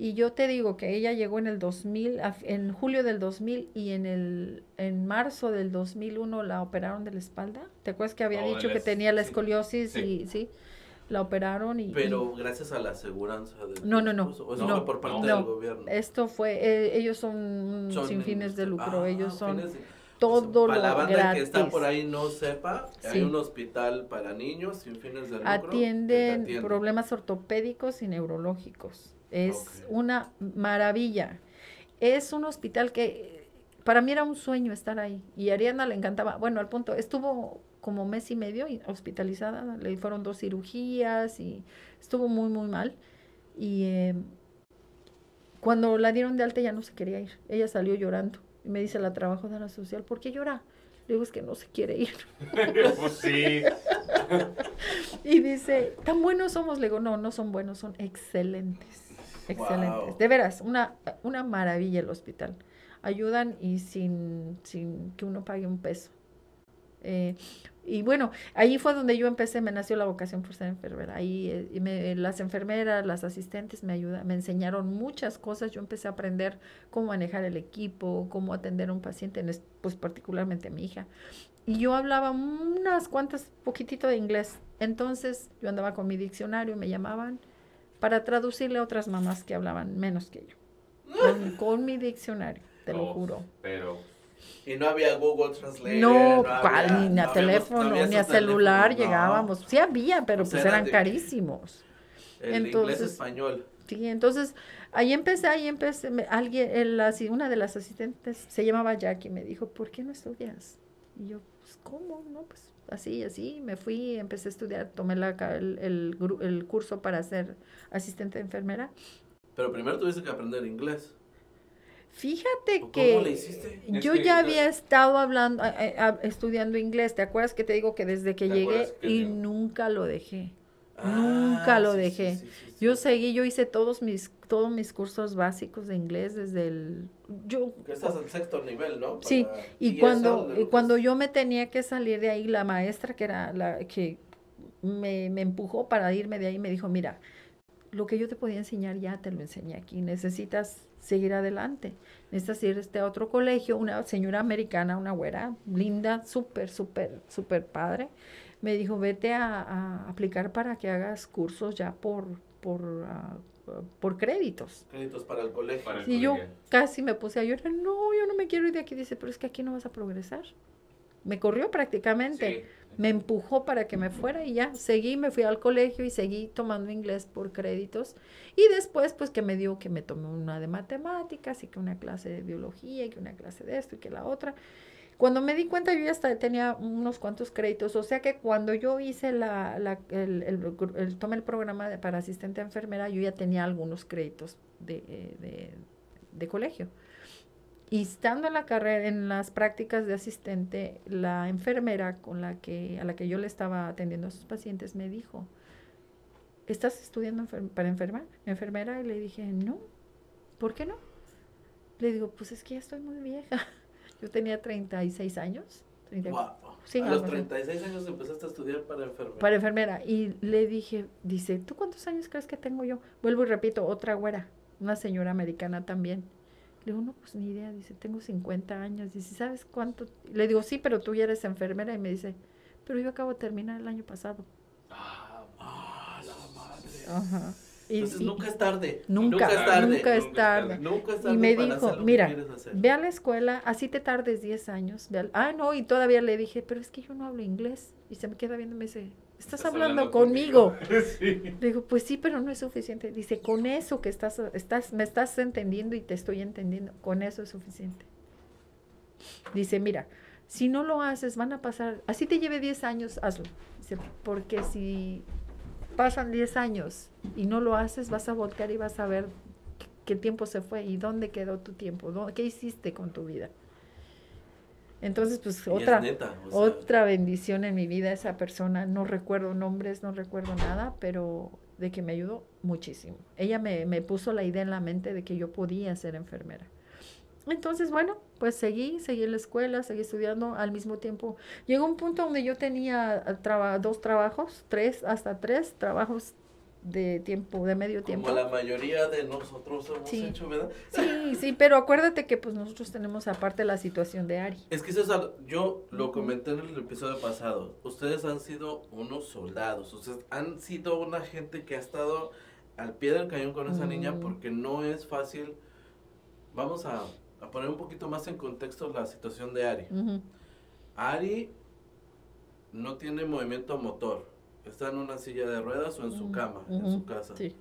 Speaker 4: y yo te digo que ella llegó en el 2000, a- en julio del 2000, y en el, en marzo del 2001 la operaron de la espalda, ¿te acuerdas que había
Speaker 2: Oh,
Speaker 4: dicho que
Speaker 2: es-
Speaker 4: tenía la escoliosis
Speaker 2: sí.
Speaker 4: y, sí, la operaron y... y
Speaker 3: Pero gracias a la aseguranza del
Speaker 4: No, no, no,
Speaker 3: ¿O
Speaker 4: no,
Speaker 3: fue por parte
Speaker 4: no.
Speaker 3: del gobierno?
Speaker 4: esto fue, eh, ellos son,
Speaker 3: Son
Speaker 4: sin fines de lucro,
Speaker 3: Ah,
Speaker 4: ellos son
Speaker 3: fines de-
Speaker 4: todo
Speaker 3: Para la
Speaker 4: lo
Speaker 3: banda
Speaker 4: gratis.
Speaker 3: que está por ahí no sepa,
Speaker 4: Sí.
Speaker 3: hay un hospital para niños sin fines de lucro.
Speaker 4: atienden
Speaker 3: atiende.
Speaker 4: problemas ortopédicos y neurológicos. Es una maravilla. Es un hospital que para mí era un sueño estar ahí. Y a Ariana le encantaba. Bueno, al punto, estuvo como mes y medio hospitalizada. Le fueron dos cirugías y estuvo muy, muy mal. Y eh, cuando la dieron de alta ya no se quería ir. Ella salió llorando. Y me dice la trabajadora social, ¿por qué llora? Le digo, es que no se quiere ir.
Speaker 2: pues sí.
Speaker 4: Y dice, ¿tan buenos somos? Le digo, no, no son buenos, son excelentes. Excelentes.
Speaker 3: Wow.
Speaker 4: De veras, una, una maravilla el hospital. Ayudan y sin, sin que uno pague un peso. Eh, y bueno, ahí fue donde yo empecé, me nació la vocación por ser enfermera. Ahí eh, me- las enfermeras, las asistentes me ayudan, me enseñaron muchas cosas. Yo empecé a aprender cómo manejar el equipo, cómo atender a un paciente, en es- pues particularmente a mi hija. Y yo hablaba unas cuantas, poquitito de inglés. Entonces yo andaba con mi diccionario, me llamaban para traducirle a otras mamás que hablaban menos que yo. Con, con mi diccionario, te lo juro.
Speaker 2: Pero
Speaker 3: Y no había Google Translate.
Speaker 4: No,
Speaker 3: había-
Speaker 4: cuál, ni
Speaker 3: no
Speaker 4: a
Speaker 3: habíamos-
Speaker 4: teléfono,
Speaker 3: no
Speaker 4: ni a celular
Speaker 3: no.
Speaker 4: llegábamos. Sí había, pero
Speaker 3: O sea,
Speaker 4: pues
Speaker 3: era
Speaker 4: eran
Speaker 3: de-
Speaker 4: carísimos.
Speaker 3: El
Speaker 4: Entonces-
Speaker 3: inglés español.
Speaker 4: Sí, entonces ahí empecé, ahí empecé, me- alguien, el una de las asistentes se llamaba Jackie, me dijo, ¿por qué no estudias? Y yo, pues, ¿cómo? No, pues así, así, me fui, empecé a estudiar, tomé la, el, el, gru- el curso para ser asistente de enfermera.
Speaker 3: Pero primero tuviste que aprender inglés.
Speaker 4: Fíjate
Speaker 3: ¿O
Speaker 4: que
Speaker 3: ¿Cómo le hiciste?
Speaker 2: Es
Speaker 4: yo
Speaker 2: que-
Speaker 4: ya había estado hablando, a- a- a- estudiando inglés, ¿te acuerdas que te digo que desde que
Speaker 2: ¿Te
Speaker 4: llegué
Speaker 2: que
Speaker 4: y nunca lo dejé?
Speaker 3: Ah,
Speaker 4: Nunca lo
Speaker 3: sí, sí,
Speaker 4: dejé.
Speaker 3: sí, sí, sí.
Speaker 4: Yo seguí, yo hice todos mis, todos mis cursos básicos de inglés desde el, yo,
Speaker 3: Que estás al sexto nivel, ¿no?
Speaker 4: Sí, y
Speaker 3: ESL,
Speaker 4: cuando, y
Speaker 3: lo
Speaker 4: cuando yo me tenía que salir de ahí, la maestra que era la que me, me empujó para irme de ahí, me dijo, mira, lo que yo te podía enseñar ya te lo enseñé aquí, necesitas seguir adelante, necesitas ir a este otro colegio, una señora americana, una güera, linda, súper, súper, súper padre, me dijo, vete a, a aplicar para que hagas cursos ya por, por, ah, por créditos.
Speaker 3: Créditos para el colegio.
Speaker 2: para el
Speaker 4: Y yo casi me puse a llorar, no, yo no me quiero ir de aquí. Dice, pero es que aquí no vas a progresar. Me corrió prácticamente,
Speaker 2: Sí.
Speaker 4: me empujó para que me fuera y ya, seguí, me fui al colegio y seguí tomando inglés por créditos. Y después, pues que me dio que me tomé una de matemáticas y que una clase de biología y que una clase de esto y que la otra. Cuando me di cuenta, yo ya hasta tenía unos cuantos créditos. O sea que cuando yo hice la, la- el, el, el- tomé el programa de, para asistente a enfermera, yo ya tenía algunos créditos de, eh, de, de colegio. Y estando en la carrera, en las prácticas de asistente, la enfermera con la que, a la que yo le estaba atendiendo a sus pacientes me dijo, ¿estás estudiando para enfermar, enfermera? Y le dije, no, ¿por qué no? Le digo, pues es que ya estoy muy vieja. Yo tenía 36 años. 30
Speaker 3: Wow.
Speaker 4: Sí,
Speaker 3: a los
Speaker 4: algo así.
Speaker 3: 36 años empezaste a estudiar para enfermera.
Speaker 4: para enfermera. Y le dije, dice, ¿tú cuántos años crees que tengo yo? Vuelvo y repito, otra güera, una señora americana también. Le digo, no, pues ni idea. Dice, tengo 50 años. Dice, ¿sabes cuánto? Le digo, sí, pero tú ya eres enfermera. Y me dice, pero yo acabo de terminar el año pasado.
Speaker 2: Ah,
Speaker 3: Ah, la madre.
Speaker 4: Ajá. Y-
Speaker 3: Entonces
Speaker 4: y-
Speaker 3: nunca es tarde.
Speaker 4: Nunca,
Speaker 3: es tarde.
Speaker 4: nunca es tarde.
Speaker 3: Nunca es tarde
Speaker 4: Y me
Speaker 3: para
Speaker 4: dijo,
Speaker 3: hacer lo que
Speaker 4: mira,
Speaker 3: hacer.
Speaker 4: ve a la escuela, así te tardes 10 años. ve al- Ah, no, y todavía le dije, pero es que yo no hablo inglés. Y se me queda viendo y me dice, ¿estás, hablando, conmigo?
Speaker 2: sí.
Speaker 4: Le digo, pues sí, pero no es suficiente. Dice, con eso que estás, estás, me estás entendiendo y te estoy entendiendo, con eso es suficiente. Dice, mira, si no lo haces, van a pasar, así te lleve 10 años, hazlo. Dice, porque si pasan 10 años y no lo haces, vas a voltear y vas a ver qué, tiempo se fue y dónde quedó tu tiempo, qué hiciste con tu vida. Entonces, pues
Speaker 3: Y
Speaker 4: otra,
Speaker 3: neta, o sea,
Speaker 4: otra bendición en mi vida esa persona. No recuerdo nombres, no recuerdo nada, pero de que me ayudó muchísimo. Ella me, me puso la idea en la mente de que yo podía ser enfermera. Entonces, bueno, pues seguí, seguí en la escuela, seguí estudiando al mismo tiempo. Llegó un punto donde yo tenía ah, traba- dos trabajos, tres, hasta tres trabajos de tiempo, de medio tiempo.
Speaker 3: Como la mayoría de nosotros hemos
Speaker 4: Sí.
Speaker 3: hecho, ¿verdad?
Speaker 4: Sí, sí, pero acuérdate que pues nosotros tenemos aparte la situación de Ari.
Speaker 3: Es que algo- yo lo comenté en el episodio pasado. Ustedes han sido unos soldados. Ustedes han sido una gente que ha estado al pie del cañón con esa niña
Speaker 4: Mm.
Speaker 3: porque no es fácil. Vamos a, a poner un poquito más en contexto la situación de Ari. Ari no tiene movimiento motor. Está en una silla de ruedas o en su cama, en su casa.
Speaker 4: Sí.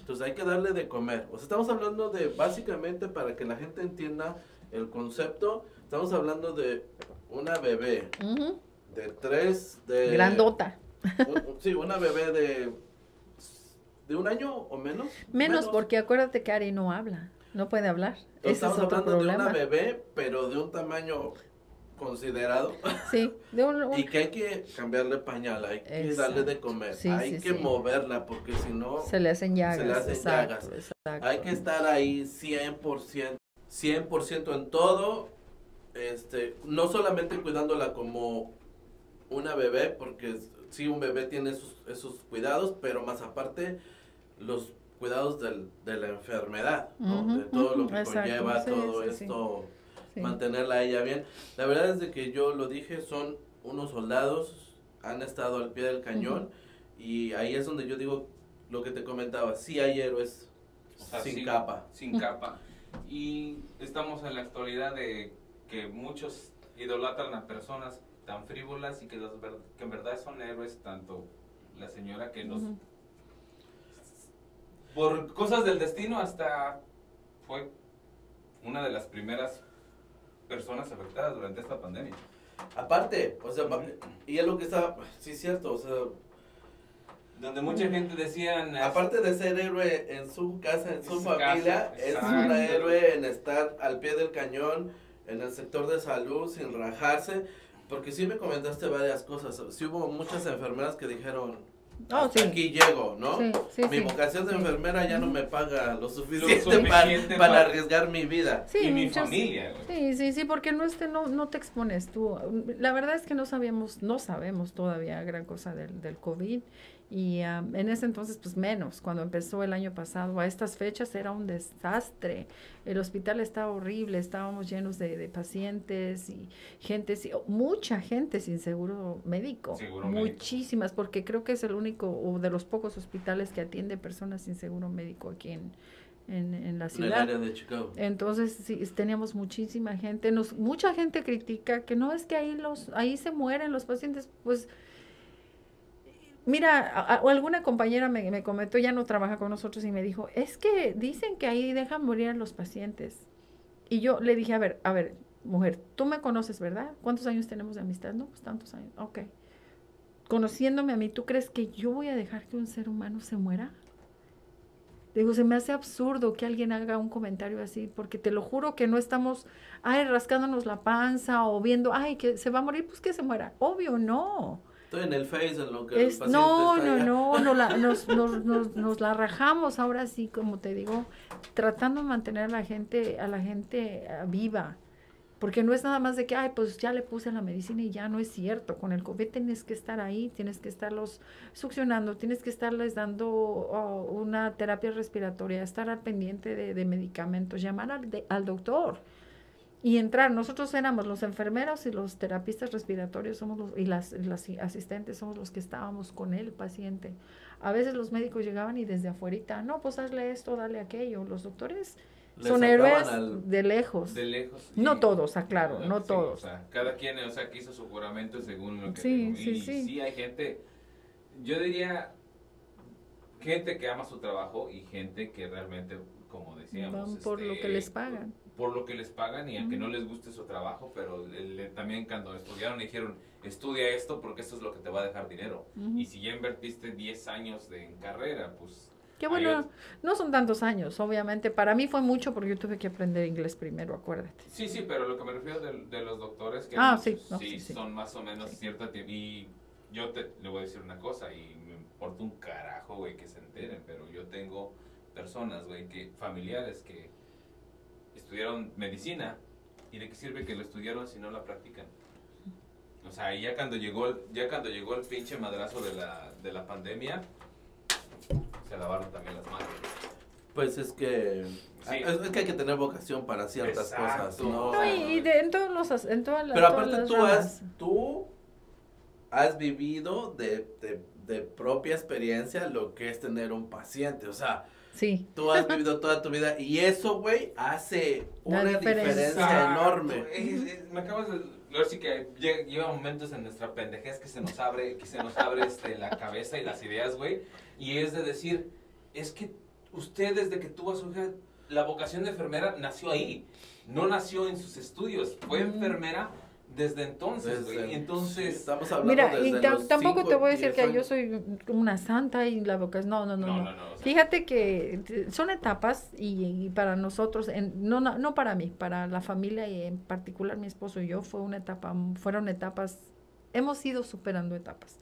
Speaker 3: Entonces hay que darle de comer. O sea, estamos hablando de, básicamente, para que la gente entienda el concepto, estamos hablando de una bebé de tres, de...
Speaker 4: Grandota.
Speaker 3: un- sí, una bebé de... ¿De un año o menos?
Speaker 4: Menos porque acuérdate que Ari no habla. No puede hablar.
Speaker 3: Entonces,
Speaker 4: Ese es
Speaker 3: estamos
Speaker 4: otro
Speaker 3: hablando de
Speaker 4: problema.
Speaker 3: una bebé, pero de un tamaño considerado.
Speaker 4: Sí, de un, un-
Speaker 3: Y que hay que cambiarle pañal, hay que
Speaker 4: Exacto.
Speaker 3: darle de comer,
Speaker 4: Sí,
Speaker 3: hay
Speaker 4: sí,
Speaker 3: que
Speaker 4: sí.
Speaker 3: moverla, porque si no,
Speaker 4: se le hacen llagas.
Speaker 3: le hacen
Speaker 4: exacto,
Speaker 3: llagas.
Speaker 4: exacto.
Speaker 3: hay que estar ahí 100%, 100% en todo, este, no solamente cuidándola como una bebé, porque sí, un bebé tiene esos, esos cuidados, pero más aparte, los cuidados del, de la enfermedad, ¿no?
Speaker 4: Ujú,
Speaker 3: de todo lo
Speaker 4: ujú,
Speaker 3: que
Speaker 4: exacto,
Speaker 3: conlleva
Speaker 4: sí,
Speaker 3: todo
Speaker 4: sí,
Speaker 3: esto
Speaker 4: Sí.
Speaker 3: mantenerla a ella bien. La verdad es de que yo lo dije, son unos soldados, han estado al pie del cañón y ahí es donde yo digo lo que te comentaba, sí hay héroes
Speaker 2: O sea,
Speaker 3: sin
Speaker 2: sí.
Speaker 3: capa.
Speaker 2: sin capa. Y estamos en la actualidad de que muchos idolatran a personas tan frívolas y que, los que en verdad son héroes, tanto la señora que nos... Por cosas del destino hasta fue una de las primeras personas afectadas durante esta pandemia.
Speaker 3: Aparte, o sea, y es lo que está, sí es cierto, o sea,
Speaker 2: Donde mucha gente decían...
Speaker 3: aparte de ser héroe en su casa, en su
Speaker 2: su
Speaker 3: familia,
Speaker 2: casa,
Speaker 3: es un héroe en estar al pie del cañón, en el sector de salud, sin rajarse, porque sí me comentaste varias cosas, sí hubo muchas enfermeras que dijeron,
Speaker 4: Oh,
Speaker 3: hasta
Speaker 4: sí.
Speaker 3: aquí llego, ¿no?
Speaker 4: Sí, sí,
Speaker 3: mi
Speaker 4: sí.
Speaker 3: vocación de
Speaker 4: Sí.
Speaker 3: enfermera ya no me paga lo suficiente,
Speaker 2: suficiente
Speaker 3: para, para arriesgar mi vida.
Speaker 4: Sí,
Speaker 2: y mi familia.
Speaker 4: Sí, sí, sí, porque no, este, no, no te expones tú. La verdad es que no sabíamos, no sabemos todavía gran cosa del, del COVID y am, en ese entonces pues menos, cuando empezó el año pasado, a estas fechas era un desastre. El hospital estaba horrible, estábamos llenos de, de pacientes y gente, sí, mucha gente sin seguro médico,
Speaker 2: Seguro médico.
Speaker 4: muchísimas, porque creo que es el único o de los pocos hospitales que atiende personas sin seguro médico aquí en, en, en la
Speaker 3: En el
Speaker 4: ciudad.
Speaker 3: área de Chicago.
Speaker 4: Entonces, sí, teníamos muchísima gente. Nos, mucha gente critica que no es que ahí los, ahí se mueren los pacientes. Pues, mira, a- alguna compañera me, me comentó, ya no trabaja con nosotros y me dijo, es que dicen que ahí dejan morir a los pacientes. Y yo le dije, a ver, a ver, mujer, tú me conoces, ¿verdad? ¿Cuántos años tenemos de amistad? No, pues tantos años. Ok. Conociéndome a mí, ¿tú crees que yo voy a dejar que un ser humano se muera? Digo, se me hace absurdo que alguien haga un comentario así, porque te lo juro que no estamos, ay, rascándonos la panza o viendo, ay, que se va a morir, pues que se muera. Obvio, no.
Speaker 3: Estoy en el Face en lo que el
Speaker 4: Es,
Speaker 3: paciente
Speaker 4: no,
Speaker 3: está
Speaker 4: no,
Speaker 3: allá.
Speaker 4: no, no la- nos, nos, nos, nos la rajamos ahora sí, como te digo, tratando de mantener a la gente, a la gente ah, viva. Porque no es nada más de que, ay, pues ya le puse la medicina y ya no es cierto. Con el COVID tienes que estar ahí, tienes que estarlos succionando, tienes que estarles dando oh, una terapia respiratoria, estar al pendiente de, de medicamentos, llamar al, de- al doctor y entrar. Nosotros éramos los enfermeros y los terapistas respiratorios somos los, y las, las asistentes somos los que estábamos con el paciente. A veces los médicos llegaban y desde afuera, no, pues hazle esto, dale aquello. Los doctores
Speaker 3: Le
Speaker 4: son héroes
Speaker 3: al-
Speaker 4: de lejos.
Speaker 2: De lejos.
Speaker 4: No todos, aclaro, no
Speaker 2: sí,
Speaker 4: todos.
Speaker 2: O sea, cada quien, o sea, que hizo su juramento según lo que
Speaker 4: Sí, sí,
Speaker 2: y
Speaker 4: sí.
Speaker 2: hay gente, yo diría, gente que ama su trabajo y gente que realmente, como decíamos,
Speaker 4: Van por lo que
Speaker 2: este,
Speaker 4: les pagan.
Speaker 2: Por lo que les pagan y aunque no les guste su trabajo, pero le- le- también cuando estudiaron dijeron, estudia esto porque esto es lo que te va a dejar dinero.
Speaker 4: Ujú.
Speaker 2: Y si ya invertiste 10 años de, en carrera, pues...
Speaker 4: Qué bueno, no son tantos años, obviamente. Para mí fue mucho porque yo tuve que aprender inglés primero, acuérdate.
Speaker 2: Sí, sí, pero lo que me refiero de, de los doctores que
Speaker 4: Ah,
Speaker 2: muchos
Speaker 4: sí, no, sí, sí.
Speaker 2: son más o menos cierta y yo te le voy a decir una cosa y me importa un carajo, güey, que se enteren, pero yo tengo personas, güey, que familiares que estudiaron medicina y de qué sirve que lo estudiaron si no la practican. O sea, y ya cuando llegó el, ya cuando llegó el pinche madrazo de la, de la pandemia, se lavaron también las manos.
Speaker 3: Pues es que
Speaker 2: Sí.
Speaker 3: es, es que hay que tener vocación para ciertas
Speaker 2: Exacto.
Speaker 3: cosas, ¿no?
Speaker 4: No, y, y de- en todos los, en todas las
Speaker 3: Pero aparte
Speaker 4: las
Speaker 3: tú
Speaker 4: ramas.
Speaker 3: has, tú has vivido de, de, de propia experiencia lo que es tener un paciente, o sea,
Speaker 4: Sí,
Speaker 3: tú has vivido toda tu vida y eso, güey, hace
Speaker 4: La
Speaker 3: una
Speaker 4: diferencia.
Speaker 3: diferencia enorme.
Speaker 2: Es- es- me acabas de ahora sí que lle- lleva momentos en nuestra pendejez que se nos abre, que se nos abre este, la cabeza y las ideas, güey. Y es de decir, es que usted desde que tuvo a su hija, la vocación de enfermera nació ahí. No nació en sus estudios. Fue
Speaker 4: Mm.
Speaker 2: enfermera Desde entonces,
Speaker 3: Desde-
Speaker 2: güey. Entonces,
Speaker 3: estamos hablando
Speaker 4: Mira, y
Speaker 3: desde
Speaker 4: tam-
Speaker 3: los
Speaker 4: tampoco
Speaker 3: cinco,
Speaker 4: te voy a decir que yo
Speaker 3: años.
Speaker 4: soy una santa y la boca es no, no, no, no.
Speaker 2: no, no, no.
Speaker 4: Fíjate que t- son etapas y, y para nosotros, en- no, no, no para mí, para la familia y en particular mi esposo y yo, fue una etapa, fueron etapas, hemos ido superando etapas.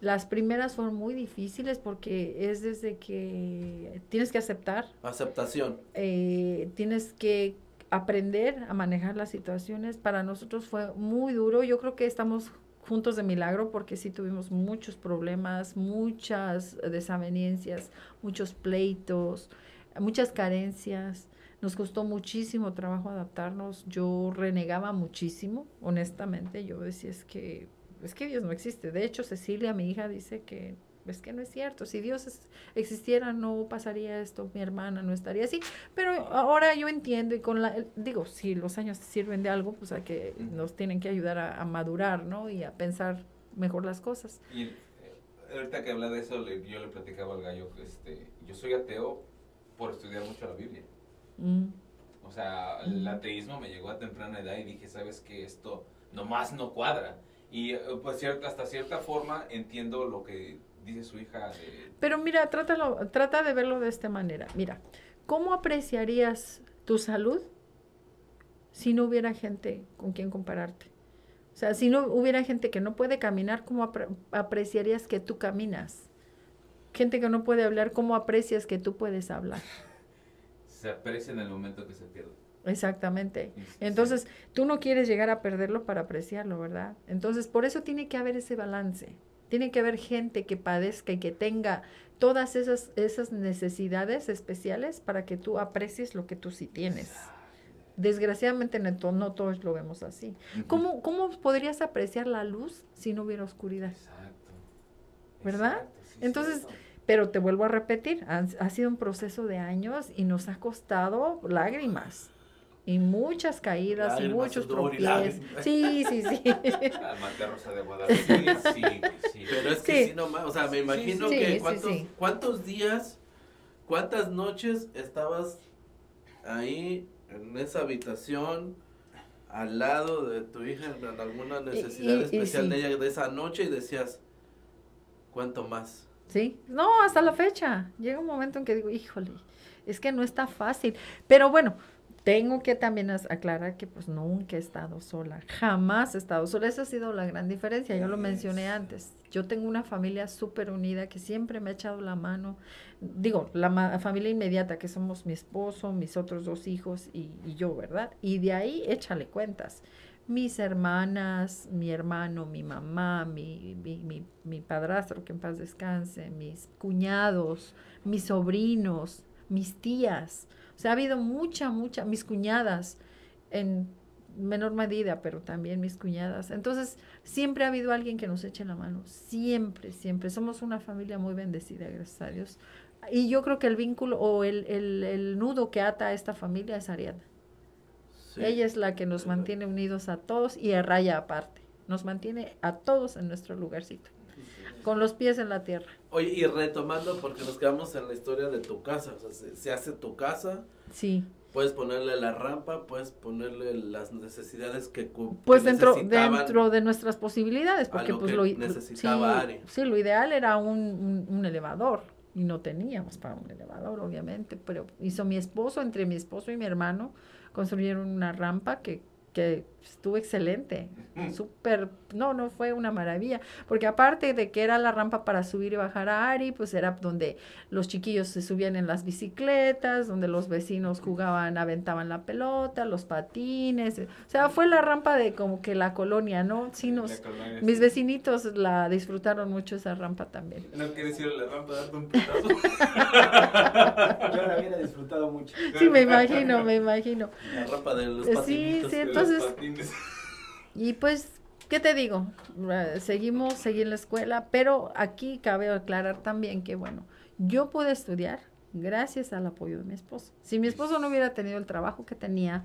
Speaker 4: Las primeras fueron muy difíciles porque es desde que tienes que aceptar,
Speaker 3: Aceptación.
Speaker 4: eh, tienes que aprender a manejar las situaciones. Para nosotros fue muy duro. Yo creo que estamos juntos de milagro porque sí tuvimos muchos problemas, muchas desavenencias, muchos pleitos, muchas carencias. Nos costó muchísimo trabajo adaptarnos. Yo renegaba muchísimo, honestamente. Yo decía, es que, es que Dios no existe. De hecho, Cecilia, mi hija, dice que es que no es cierto. Si Dios es- existiera, no pasaría esto. Mi hermana no estaría así. Pero ahora yo entiendo y con la, digo, si los años sirven de algo, pues a que nos tienen que ayudar a, a madurar, ¿no? Y a pensar mejor las cosas.
Speaker 2: Y eh, ahorita que habla de eso, le- yo le platicaba al gallo que este, yo soy ateo por estudiar mucho la Biblia.
Speaker 4: Mm.
Speaker 2: O sea, el ateísmo me llegó a temprana edad y dije, sabes que esto nomás no cuadra. Y eh, pues cierta, hasta cierta forma entiendo lo que dice su hija de...
Speaker 4: Pero mira, trátalo, trata de verlo de esta manera. Mira, ¿cómo apreciarías tu salud si no hubiera gente con quien compararte? O sea, si no hubiera gente que no puede caminar, ¿cómo apre- apreciarías que tú caminas? Gente que no puede hablar, ¿cómo aprecias que tú puedes hablar?
Speaker 2: Se aprecia en el momento que se pierde.
Speaker 4: Exactamente. Entonces, tú no quieres llegar a perderlo para apreciarlo, ¿verdad? Entonces, por eso tiene que haber ese balance. Tiene que haber gente que padezca y que tenga todas esas, esas necesidades especiales para que tú aprecies lo que tú sí tienes. Desgraciadamente no, no todos lo vemos así. ¿Cómo, ¿Cómo podrías apreciar la luz si no hubiera oscuridad?
Speaker 2: Exacto.
Speaker 4: ¿Verdad?
Speaker 2: Exacto, sí,
Speaker 4: Entonces,
Speaker 2: cierto.
Speaker 4: Pero te vuelvo a repetir, ha, ha sido un proceso de años y nos ha costado lágrimas. Y muchas caídas y muchos
Speaker 3: y
Speaker 4: tropiezos. Sí, sí, sí.
Speaker 2: Almante Rosa de Guadalupe. Sí, sí, sí.
Speaker 3: Pero es que
Speaker 4: Sí.
Speaker 3: sí, nomás, o sea, me imagino
Speaker 4: sí,
Speaker 3: que
Speaker 4: sí,
Speaker 3: cuántos,
Speaker 4: sí.
Speaker 3: cuántos días, cuántas noches estabas ahí en esa habitación al lado de tu hija en alguna necesidad
Speaker 4: y- y
Speaker 3: especial
Speaker 4: sí.
Speaker 3: de ella de esa noche y decías, ¿cuánto más?
Speaker 4: Sí, no, hasta la fecha. Llega un momento en que digo, híjole, es que no está fácil. Pero bueno, tengo que también aclarar que pues nunca he estado sola, jamás he estado sola. Esa ha sido la gran diferencia, yo lo mencioné antes. Yo tengo una familia súper unida que siempre me ha echado la mano. Digo, la ma- familia inmediata, que somos mi esposo, mis otros dos hijos y, y yo, ¿verdad? Y de ahí échale cuentas mis hermanas, mi hermano, mi mamá, mi, mi, mi, mi padrastro, que en paz descanse, mis cuñados, mis sobrinos, mis tías. O sea, ha habido mucha, mucha, mis cuñadas en menor medida, pero también mis cuñadas. Entonces, siempre ha habido alguien que nos eche la mano, siempre, siempre. Somos una familia muy bendecida, gracias a Dios. Y yo creo que el vínculo o el, el, el nudo que ata a esta familia es Ariadna.
Speaker 3: Sí.
Speaker 4: Ella es la que nos mantiene unidos a todos y a raya aparte. Nos mantiene a todos en nuestro lugarcito, con los pies en la tierra.
Speaker 3: Oye, y retomando, porque nos quedamos en la historia de tu casa, o sea, se, se hace tu casa,
Speaker 4: Sí.
Speaker 3: puedes ponerle la rampa, puedes ponerle las necesidades que,
Speaker 4: Pues
Speaker 3: que
Speaker 4: dentro, dentro de nuestras posibilidades,
Speaker 3: a
Speaker 4: porque
Speaker 3: lo
Speaker 4: pues
Speaker 3: que
Speaker 4: lo,
Speaker 3: necesitaba
Speaker 4: sí,
Speaker 3: Ari.
Speaker 4: sí, lo ideal era un, un, un elevador y no teníamos para un elevador, obviamente, pero hizo mi esposo, entre mi esposo y mi hermano, construyeron una rampa que, que estuvo excelente, súper, no, no fue una maravilla, porque aparte de que era la rampa para subir y bajar a Ari, pues era donde los chiquillos se subían en las bicicletas, donde los vecinos jugaban, aventaban la pelota, los patines, o sea, fue la rampa de como que la colonia, ¿no? Sí, nos,
Speaker 2: colonia,
Speaker 4: mis
Speaker 2: sí.
Speaker 4: vecinitos la disfrutaron mucho esa rampa también.
Speaker 2: No quieres ir a la rampa darte un putazo.
Speaker 1: Yo la hubiera disfrutado mucho.
Speaker 4: Sí, me imagino, me imagino.
Speaker 3: La rampa de los
Speaker 4: Eh, sí, sí,
Speaker 2: De
Speaker 4: Y pues, ¿qué te digo? Seguimos, seguí en la escuela, pero aquí cabe aclarar también que, bueno, yo pude estudiar gracias al apoyo de mi esposo. Si mi esposo no hubiera tenido el trabajo que tenía,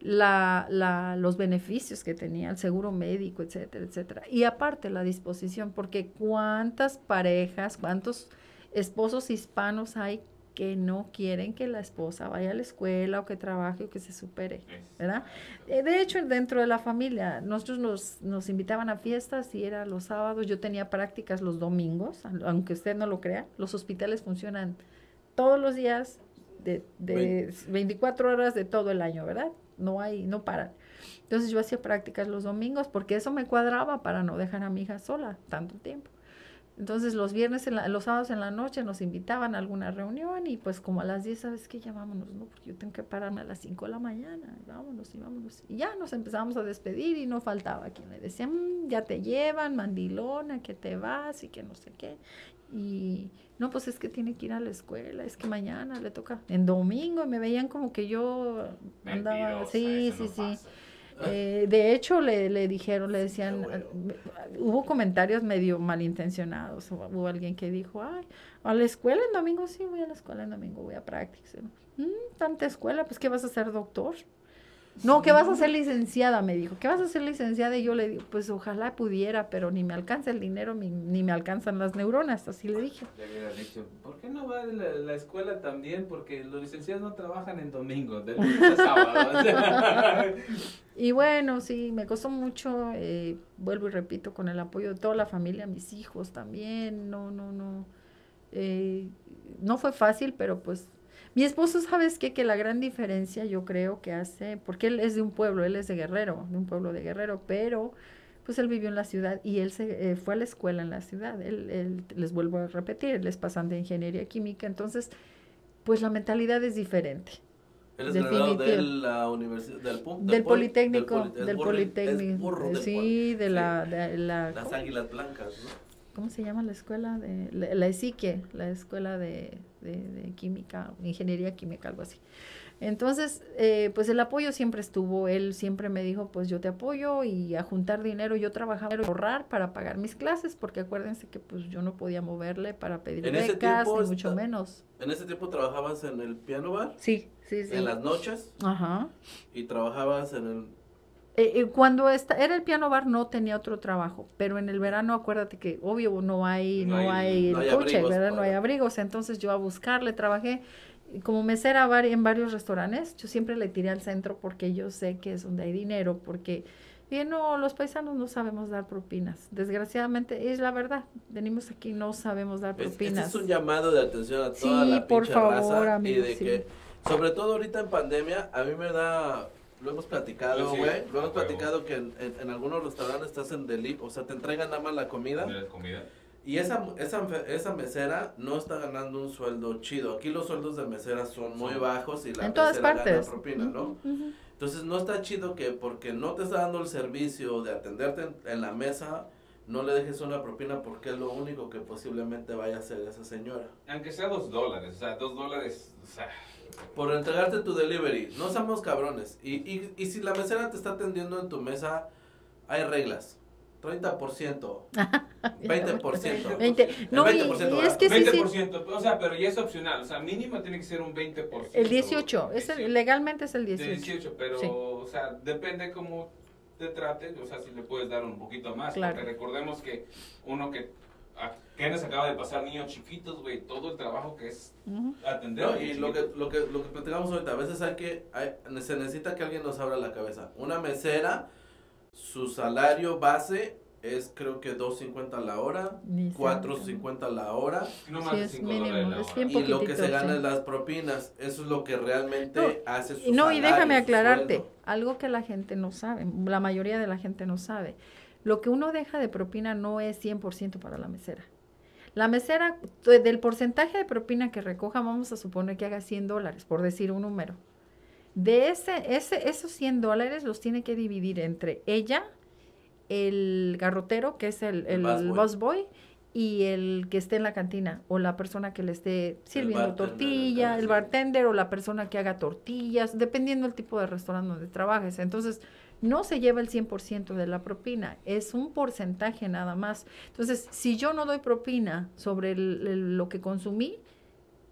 Speaker 4: la, la, los beneficios que tenía, el seguro médico, etcétera, etcétera. Y aparte la disposición, porque cuántas parejas, cuántos esposos hispanos hay que no quieren que la esposa vaya a la escuela o que trabaje o que se supere, ¿verdad? Eh, De hecho, dentro de la familia, nosotros nos, nos invitaban a fiestas y era los sábados, yo tenía prácticas los domingos, aunque usted no lo crea, los hospitales funcionan todos los días de, de 24 horas de todo el año, ¿verdad? No hay, no paran. Entonces yo hacía prácticas los domingos porque eso me cuadraba para no dejar a mi hija sola tanto tiempo. Entonces los viernes, en la- los sábados en la noche nos invitaban a alguna reunión y pues como a las 10, ¿sabes qué? Ya vámonos, ¿no? Porque yo tengo que pararme a las 5 de la mañana, y vámonos y vámonos. Y ya nos empezamos a despedir y no faltaba quien le decía, "Mm, ya te llevan, mandilona, que te vas y que no sé qué. Y no, pues es que tiene que ir a la escuela, es que mañana le toca en domingo y me veían como que yo andaba,
Speaker 2: Mentirosa,
Speaker 4: sí, sí,
Speaker 2: no
Speaker 4: sí.
Speaker 2: pasa.
Speaker 4: Eh, de hecho, le, le dijeron, le decían, eh, hubo comentarios medio malintencionados. Hubo alguien que dijo, ay, a la escuela en domingo, sí, voy a la escuela en domingo, voy a prácticas. "Mm, tanta escuela, pues, ¿qué vas a ser doctor? No, ¿qué vas a ser licenciada? Me dijo, ¿qué vas a ser licenciada? Y yo le digo, pues ojalá pudiera, pero ni me alcanza el dinero, ni, ni me alcanzan las neuronas, así le dije.
Speaker 2: Le hubiera dicho, ¿por qué no va a la, la escuela también? Porque los licenciados no trabajan en domingo, de lunes a sábado.
Speaker 4: Y bueno, sí, me costó mucho, eh, vuelvo y repito, con el apoyo de toda la familia, mis hijos también, no, no, no, eh, no fue fácil, pero pues mi esposo, ¿sabes qué? Que la gran diferencia yo creo que hace, porque él es de un pueblo, él es de Guerrero, de un pueblo de Guerrero, pero pues él vivió en la ciudad y él se eh, fue a la escuela en la ciudad, él, él, les vuelvo a repetir, él es pasante de ingeniería química, entonces pues la mentalidad es diferente.
Speaker 3: Él es graduado de la universidad, del,
Speaker 4: Del
Speaker 3: poli-
Speaker 4: Politécnico,
Speaker 3: poli-
Speaker 4: del
Speaker 3: burro-
Speaker 4: Politécnico,
Speaker 3: burro del
Speaker 4: sí, de
Speaker 3: sí.
Speaker 4: la, de la,
Speaker 3: Las águilas blancas, ¿no?
Speaker 4: ¿Cómo se llama la escuela? De, la, la ESIQUE, la escuela de, de, de química, ingeniería química, algo así. Entonces, eh, pues el apoyo siempre estuvo, él siempre me dijo, pues yo te apoyo y a juntar dinero, yo trabajaba a ahorrar para pagar mis clases, porque acuérdense que pues yo no podía moverle para pedir
Speaker 3: En
Speaker 4: becas, ni mucho
Speaker 3: está-
Speaker 4: menos.
Speaker 3: En ese tiempo trabajabas en el piano bar,
Speaker 4: Sí, sí, sí.
Speaker 3: en las noches,
Speaker 4: Ajá.
Speaker 3: y trabajabas en el...
Speaker 4: Eh, eh, cuando esta, era el piano bar no tenía otro trabajo, pero en el verano acuérdate que obvio no hay
Speaker 2: No
Speaker 4: no,
Speaker 2: hay-
Speaker 3: no hay
Speaker 4: el coche,
Speaker 3: abrigos
Speaker 4: ¿verdad? No hay abrigos, entonces yo a buscarle trabajé como mesera en varios restaurantes, yo siempre le tiré al centro porque yo sé que es donde hay dinero, porque y no, los paisanos no sabemos dar propinas. Desgraciadamente, es la verdad. Venimos aquí no sabemos dar
Speaker 3: Es- Este
Speaker 4: propinas.
Speaker 3: es un llamado de atención a toda
Speaker 4: Sí,
Speaker 3: la
Speaker 4: por favor,
Speaker 3: raza
Speaker 4: amigo,
Speaker 3: y de
Speaker 4: sí.
Speaker 3: que, sobre todo ahorita en pandemia, a mí me da, lo hemos platicado,
Speaker 2: Sí, sí,
Speaker 3: güey, lo hemos platicado que en, en- en algunos restaurantes estás en delivery, o sea, te entregan nada más la comida y esa, esa, esa mesera no está ganando un sueldo chido. Aquí los sueldos de mesera son muy bajos y la
Speaker 4: en todas
Speaker 3: mesera
Speaker 4: partes.
Speaker 3: gana propina, ¿no? Entonces no está chido que porque no te está dando el servicio de atenderte en, en la mesa, no le dejes una propina porque es lo único que posiblemente vaya a hacer esa señora.
Speaker 2: Aunque sea dos dólares, o sea, dos dólares, o sea,
Speaker 3: Por entregarte tu delivery, no somos cabrones. Y, y, y si la mesera te está atendiendo en tu mesa, hay reglas. 30%, 20%.
Speaker 4: Veinte. No, y-
Speaker 3: 20%
Speaker 4: y es que sí, sí.
Speaker 2: 20%, o sea, pero ya es opcional, o sea, mínimo tiene que ser un 20%.
Speaker 4: El 18, es el-
Speaker 2: 18.
Speaker 4: legalmente es el
Speaker 2: De
Speaker 4: 18.
Speaker 2: 18, pero,
Speaker 4: Sí.
Speaker 2: o sea, depende cómo te trate, o sea, si le puedes dar un poquito más,
Speaker 4: Claro.
Speaker 2: porque recordemos que uno que apenas acaba de pasar niños chiquitos, güey, todo el trabajo que es atender.
Speaker 3: No, y lo que, lo, que, lo que platicamos ahorita, a veces hay que, hay- se necesita que alguien nos abra la cabeza. Una mesera, su salario base es creo que 2.50 la hora,
Speaker 4: Ni sé.
Speaker 3: 4.50 la hora.
Speaker 2: No
Speaker 4: Sí,
Speaker 2: más de
Speaker 4: es
Speaker 2: 5
Speaker 4: mínimo,
Speaker 2: dólares la
Speaker 4: es
Speaker 2: hora.
Speaker 3: Y lo que se gana
Speaker 4: sí.
Speaker 3: es las propinas. Eso es lo que realmente
Speaker 4: No,
Speaker 3: hace su
Speaker 4: Y No, y déjame aclararte, algo que la gente no sabe, la mayoría de la gente no sabe. Lo que uno deja de propina no es 100% para la mesera. La mesera, del porcentaje de propina que recoja, vamos a suponer que haga 100 dólares, por decir un número. De ese, ese, esos 100 dólares los tiene que dividir entre ella, el garrotero, que es el,
Speaker 3: El busboy.
Speaker 4: busboy, y el que esté en la cantina, o la persona que le esté sirviendo tortilla,
Speaker 3: el
Speaker 4: bartender o la persona que haga tortillas, dependiendo del tipo de restaurante donde trabajes. Entonces, no se lleva el 100% de la propina, es un porcentaje nada más. Entonces, si yo no doy propina sobre el- el- lo que consumí,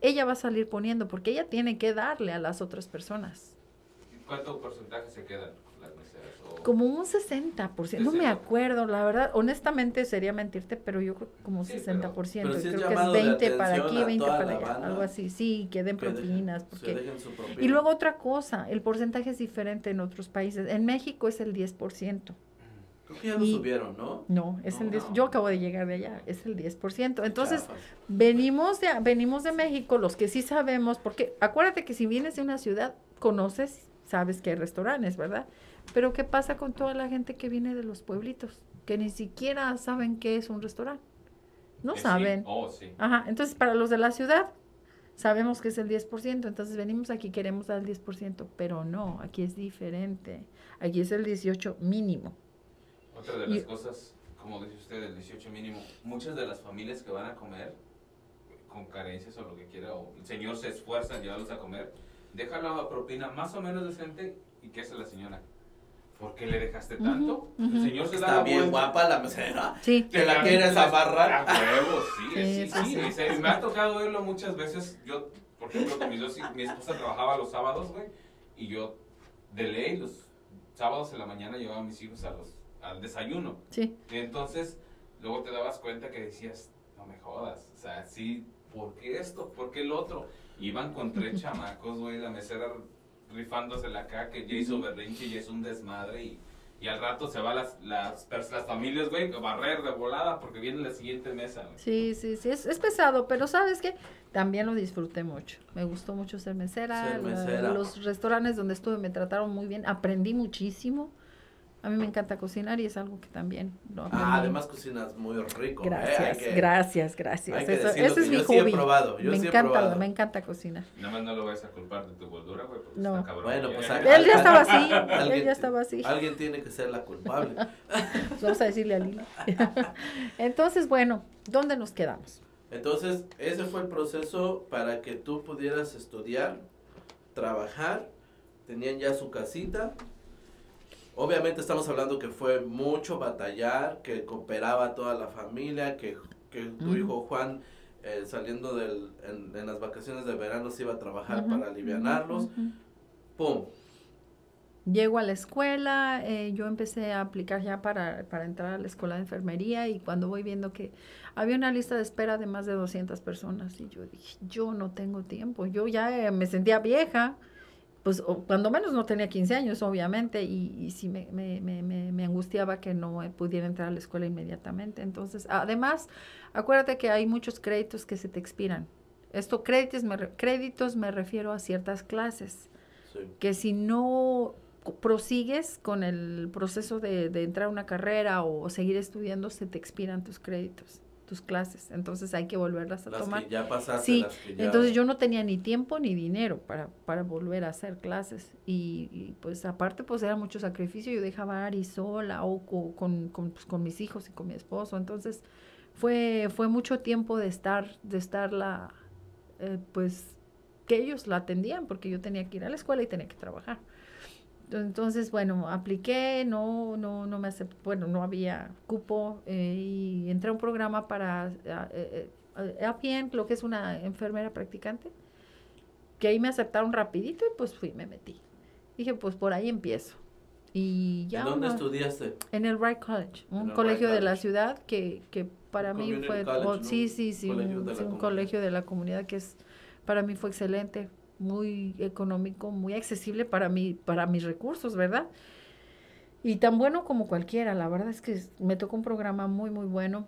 Speaker 4: ella va a salir poniendo, porque ella tiene que darle a las otras personas.
Speaker 2: ¿Cuánto porcentaje se o-
Speaker 4: Como un 60%, no me
Speaker 2: 60.
Speaker 4: acuerdo, la verdad, honestamente sería mentirte, pero yo creo que como
Speaker 2: Sí, pero-
Speaker 4: 60%,
Speaker 3: pero sí es
Speaker 4: creo que es
Speaker 3: llamado de
Speaker 4: 20 para aquí,
Speaker 3: a
Speaker 4: 20
Speaker 3: toda
Speaker 4: para allá,
Speaker 3: banda.
Speaker 4: algo así, sí, que den
Speaker 3: Que
Speaker 4: propinas,
Speaker 3: se
Speaker 4: porque...
Speaker 3: dejen su propina.
Speaker 4: Y luego otra cosa, el porcentaje es diferente en otros países, en México es el 10%,
Speaker 3: Creo que ya lo
Speaker 4: y-
Speaker 3: subieron, ¿no?
Speaker 4: no, es el
Speaker 3: No.
Speaker 4: 10, yo acabo de llegar de allá, es el 10%, entonces...
Speaker 3: Chafas.
Speaker 4: Venimos de, venimos de México, los que sí sabemos, porque acuérdate que si vienes de una ciudad, conoces, sabes que hay restaurantes, ¿verdad? Pero ¿qué pasa con toda la gente que viene de los pueblitos? Que ni siquiera saben qué es un restaurante. No
Speaker 2: Eh, sí.
Speaker 4: saben.
Speaker 2: Oh, sí.
Speaker 4: Ajá, entonces para los de la ciudad, sabemos que es el 10%, entonces venimos aquí, queremos dar el 10%, pero no, aquí es diferente. Aquí es el 18 mínimo.
Speaker 2: Otra de las
Speaker 4: Y-
Speaker 2: cosas, como dice usted, el 18 mínimo, muchas de las familias que van a comer con carencias o lo que quiera, o el señor se esfuerza en llevarlos a comer, deja la propina más o menos decente y ¿qué hace la señora? ¿Por qué le dejaste tanto?
Speaker 4: ujú.
Speaker 2: El señor se da
Speaker 3: Está
Speaker 2: la
Speaker 3: bien
Speaker 2: vuelta.
Speaker 3: guapa la mesera.
Speaker 4: Sí,
Speaker 3: ¿Te la quieres
Speaker 2: A
Speaker 3: amarrar?
Speaker 2: huevos, sí,
Speaker 4: Sí,
Speaker 2: sí,
Speaker 4: sí,
Speaker 2: sí. serio, Me ha tocado verlo muchas veces. Yo, por ejemplo, con mis dos mi esposa trabajaba los sábados, güey, y yo de ley los sábados en la mañana llevaba a mis hijos a los, al desayuno.
Speaker 4: sí.
Speaker 2: Y entonces, luego te dabas cuenta que decías, no me jodas, o sea, sí, ¿por qué esto? ¿Por qué el otro? Iban con tres chamacos, güey, la mesera rifándosela acá, que ya hizo berrinche y es un desmadre y, y al rato se van las, las, pers- las familias, güey, a barrer de volada porque viene la siguiente mesa, güey.
Speaker 4: Sí, sí, sí, es, es pesado, pero ¿sabes qué? También lo disfruté mucho. Me gustó mucho ser mesera.
Speaker 3: Ser
Speaker 4: la-
Speaker 3: mesera.
Speaker 4: los restaurantes donde estuve me trataron muy bien. Aprendí muchísimo. A mí me encanta cocinar y es algo que también lo aprendí.
Speaker 3: Ah, además cocinas muy rico. ¿eh?
Speaker 4: Gracias,
Speaker 3: que-
Speaker 4: gracias, gracias. Eso, es mi
Speaker 3: yo sí he
Speaker 4: hobby.
Speaker 3: probado, yo
Speaker 4: me
Speaker 3: sí he
Speaker 4: encanta,
Speaker 3: probado.
Speaker 4: me encanta cocinar.
Speaker 2: Nada más no lo vayas a culpar de tu gordura, güey, porque
Speaker 4: No.
Speaker 2: está cabrón.
Speaker 3: Bueno, pues,
Speaker 4: Él ya estaba así, él
Speaker 3: alguien-
Speaker 4: ya estaba así.
Speaker 3: Alguien tiene que ser la culpable.
Speaker 4: Vamos a decirle a Lili. Entonces, bueno, ¿dónde nos quedamos?
Speaker 3: Entonces, ese fue el proceso para que tú pudieras estudiar, trabajar, tenían ya su casita. Obviamente estamos hablando que fue mucho batallar, que cooperaba toda la familia, que, que tu hijo Juan eh, saliendo del, en, en las vacaciones de verano se iba a trabajar para alivianarlos.
Speaker 4: ujú.
Speaker 3: ¡Pum!
Speaker 4: Llego a la escuela, eh, yo empecé a aplicar ya para, para entrar a la escuela de enfermería y cuando voy viendo que había una lista de espera de más de 200 personas y yo dije, yo no tengo tiempo, yo ya eh, me sentía vieja, pues o cuando menos no tenía 15 años obviamente y, y sí me, me, me, me, me angustiaba que no pudiera entrar a la escuela inmediatamente. Entonces, además, acuérdate que hay muchos créditos que se te expiran. Esto créditos me, créditos me refiero a ciertas clases
Speaker 3: Sí.
Speaker 4: que si no prosigues con el proceso de, de entrar a una carrera o seguir estudiando, se te expiran tus créditos, tus clases. Entonces hay que volverlas a
Speaker 3: Las
Speaker 4: tomar.
Speaker 3: que ya pasaste,
Speaker 4: Sí,
Speaker 3: las que ya...
Speaker 4: Entonces yo no tenía ni tiempo ni dinero para, para volver a hacer clases. Y, y, pues aparte pues era mucho sacrificio. Yo dejaba a Ari sola o co- con, con, pues, con mis hijos y con mi esposo. Entonces fue, fue mucho tiempo de estar, de estarla, eh, pues que ellos la atendían porque yo tenía que ir a la escuela y tenía que trabajar. Entonces, bueno, apliqué, no, no, no me aceptó, bueno, no había cupo eh, y entré a un programa para eh, eh, APN, lo que es una enfermera practicante, que ahí me aceptaron rapidito y pues fui, me metí. Dije, pues por ahí empiezo. Y ya
Speaker 3: ¿En dónde
Speaker 4: una-
Speaker 3: estudiaste?
Speaker 4: en el Wright College, un colegio de la ciudad que, que para mí fue,
Speaker 3: college,
Speaker 4: oh,
Speaker 3: ¿no?
Speaker 4: sí, sí, sí,
Speaker 3: Colegio
Speaker 4: un, sí, un colegio de la comunidad que es, para mí fue excelente, muy económico, muy accesible para mí, para mis recursos, ¿verdad? Y tan bueno como cualquiera, la verdad es que me tocó un programa muy, muy bueno.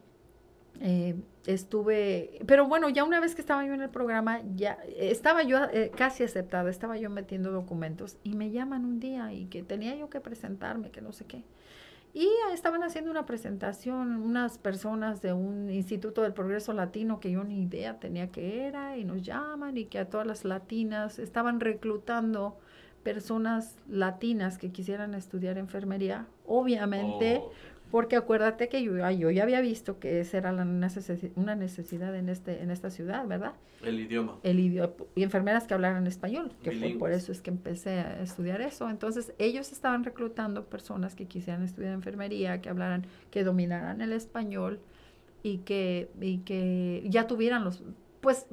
Speaker 4: Eh, estuve, pero bueno, ya una vez que estaba yo en el programa, ya estaba yo eh, casi aceptada, estaba yo metiendo documentos y me llaman un día y que tenía yo que presentarme, que no sé qué. Y estaban haciendo una presentación unas personas de un Instituto del Progreso Latino que yo ni idea tenía que era y nos llaman y que a todas las latinas estaban reclutando personas latinas que quisieran estudiar enfermería, obviamente,
Speaker 2: Oh,
Speaker 4: porque acuérdate que yo, yo ya había visto que esa era la necesi- una necesidad en, este, en esta ciudad, ¿verdad?
Speaker 3: El idioma.
Speaker 4: el idioma y enfermeras que hablaran español, que fue por eso es que empecé a estudiar eso. Entonces, ellos estaban reclutando personas que quisieran estudiar enfermería, que hablaran, que dominaran el español y que, y que ya tuvieran los, pues,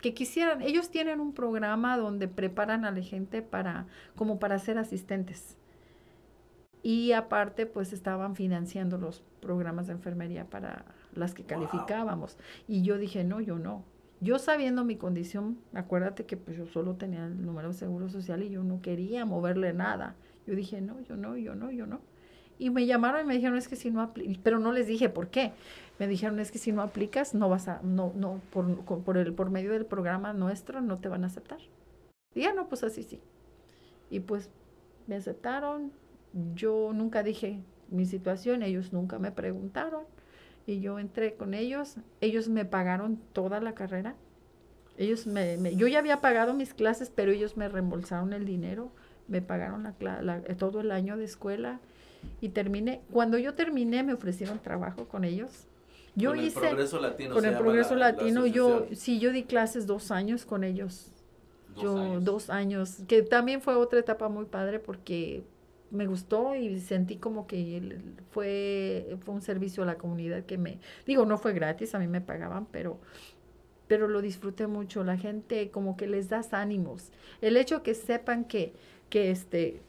Speaker 4: que quisieran, ellos tienen un programa donde preparan a la gente para, como para ser asistentes. Y aparte, pues estaban financiando los programas de enfermería para las que calificábamos. Y yo dije, no, yo no. Yo sabiendo mi condición, acuérdate que pues yo solo tenía el número de seguro social y yo no quería moverle nada. Yo dije, no, yo no, yo no, yo no. Y me llamaron y me dijeron, es que si no aplicas, pero no les dije por qué. Me dijeron, es que si no aplicas, no vas a, no, no, por, por, el, por medio del programa nuestro, no te van a aceptar. Y ya no, pues así sí. Y pues me aceptaron. Yo nunca dije mi situación, ellos nunca me preguntaron. Y yo entré con ellos. Ellos me pagaron toda la carrera. Ellos me, yo ya había pagado mis clases, pero ellos me reembolsaron el dinero. Me pagaron la, todo el año de escuela y terminé. Cuando yo terminé, me ofrecieron trabajo con ellos. Yo
Speaker 3: con
Speaker 4: hice.
Speaker 3: El progreso latino.
Speaker 4: Con el progreso latino, yo sí, yo di clases dos años con ellos. yo dos años, que también fue otra etapa muy padre porque me gustó y sentí como que fue, fue un servicio a la comunidad que me, digo, no fue gratis, a mí me pagaban, pero, pero lo disfruté mucho. La gente como que les das ánimos. El hecho que sepan que, que este,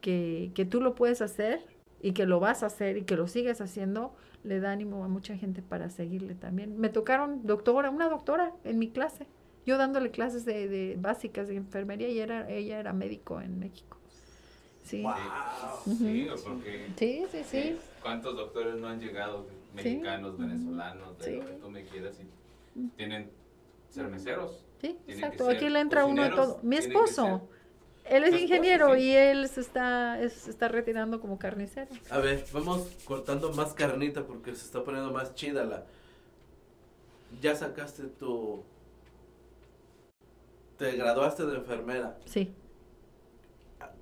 Speaker 4: que, que tú lo puedes hacer y que lo vas a hacer y que lo sigues haciendo, le da ánimo a mucha gente para seguirle también. Me tocaron doctora, una doctora en mi clase, yo dándole clases de, de básicas de enfermería y era, ella era médico en México. Sí.
Speaker 2: Sí, porque
Speaker 4: sí, sí, sí.
Speaker 2: ¿Cuántos doctores no han llegado? Mexicanos, venezolanos, de lo que tú me quieras y tienen ser meseros.
Speaker 4: Sí, exacto. Aquí le entra uno a todo. Mi esposo él es ingeniero y él se está, está retirando como carnicero.
Speaker 3: A ver, vamos cortando más carnita porque se está poniendo más chida la... Ya sacaste tu... Te graduaste de enfermera.
Speaker 4: Sí.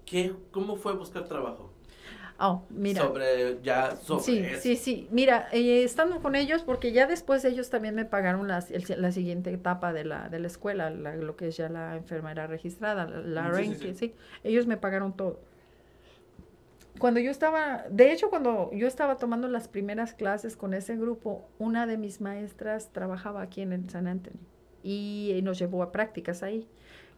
Speaker 3: ¿Qué, ¿Cómo fue buscar trabajo?
Speaker 4: Oh, mira.
Speaker 3: Sobre, ya, sobre
Speaker 4: Sí, sí, sí. Mira, eh, estando con ellos, porque ya después ellos también me pagaron la, la siguiente etapa de la, de la escuela, lo que es ya la enfermera registrada, la, la sí, sí, Ellos me pagaron todo. Cuando yo estaba, de hecho, cuando yo estaba tomando las primeras clases con ese grupo, una de mis maestras trabajaba aquí en el San Antonio y nos llevó a prácticas ahí.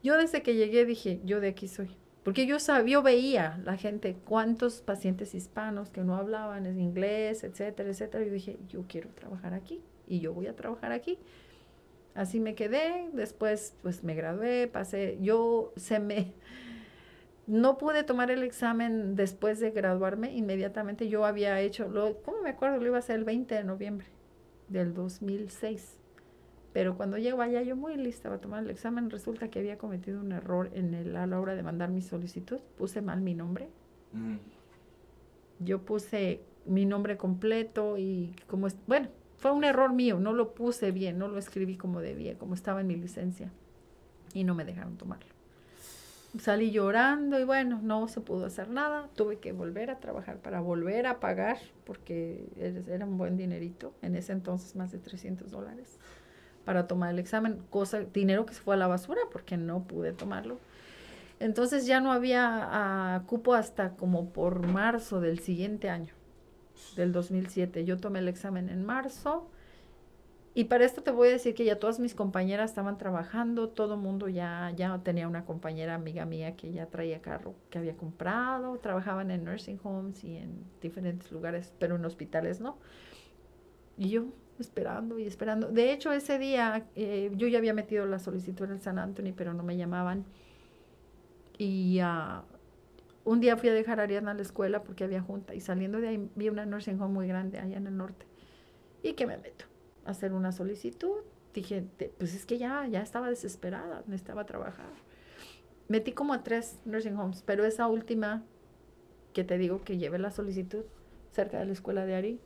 Speaker 4: Yo desde que llegué dije, yo de aquí soy porque yo sabía, yo veía la gente, cuántos pacientes hispanos que no hablaban inglés, etcétera, etcétera. Y dije, yo quiero trabajar aquí y yo voy a trabajar aquí. Así me quedé, después pues me gradué, pasé, yo se me, no pude tomar el examen después de graduarme inmediatamente. Yo había hecho, lo, ¿cómo me acuerdo? Lo iba a hacer el 20 de noviembre del 2006. Pero cuando llego allá, yo muy lista para tomar el examen, resulta que había cometido un error en el, a la hora de mandar mi solicitud. Puse mal mi nombre. Yo puse mi nombre completo y como, es, bueno, fue un error mío, no lo puse bien, no lo escribí como debía, como estaba en mi licencia. Y no me dejaron tomarlo. Salí llorando y bueno, no se pudo hacer nada. Tuve que volver a trabajar para volver a pagar porque era un buen dinerito. En ese entonces más de 300 dólares para tomar el examen, cosa, dinero que se fue a la basura porque no pude tomarlo. Entonces ya no había ah, cupo hasta como por marzo del siguiente año, del 2007. Yo tomé el examen en marzo y para esto te voy a decir que ya todas mis compañeras estaban trabajando, todo el mundo ya, ya tenía una compañera amiga mía que ya traía carro que había comprado, trabajaban en nursing homes y en diferentes lugares, pero en hospitales no. Y yo, esperando y esperando. De hecho, ese día eh, yo ya había metido la solicitud en el San Antonio, pero no me llamaban. Y uh, un día fui a dejar a Ariana a la escuela porque había junta y saliendo de ahí vi una nursing home muy grande allá en el norte. ¿Y que me meto? A hacer una solicitud. Dije, pues es que ya, ya estaba desesperada, necesitaba trabajar. Metí como a tres nursing homes, pero esa última que te digo que llevé la solicitud cerca de la escuela de Ari,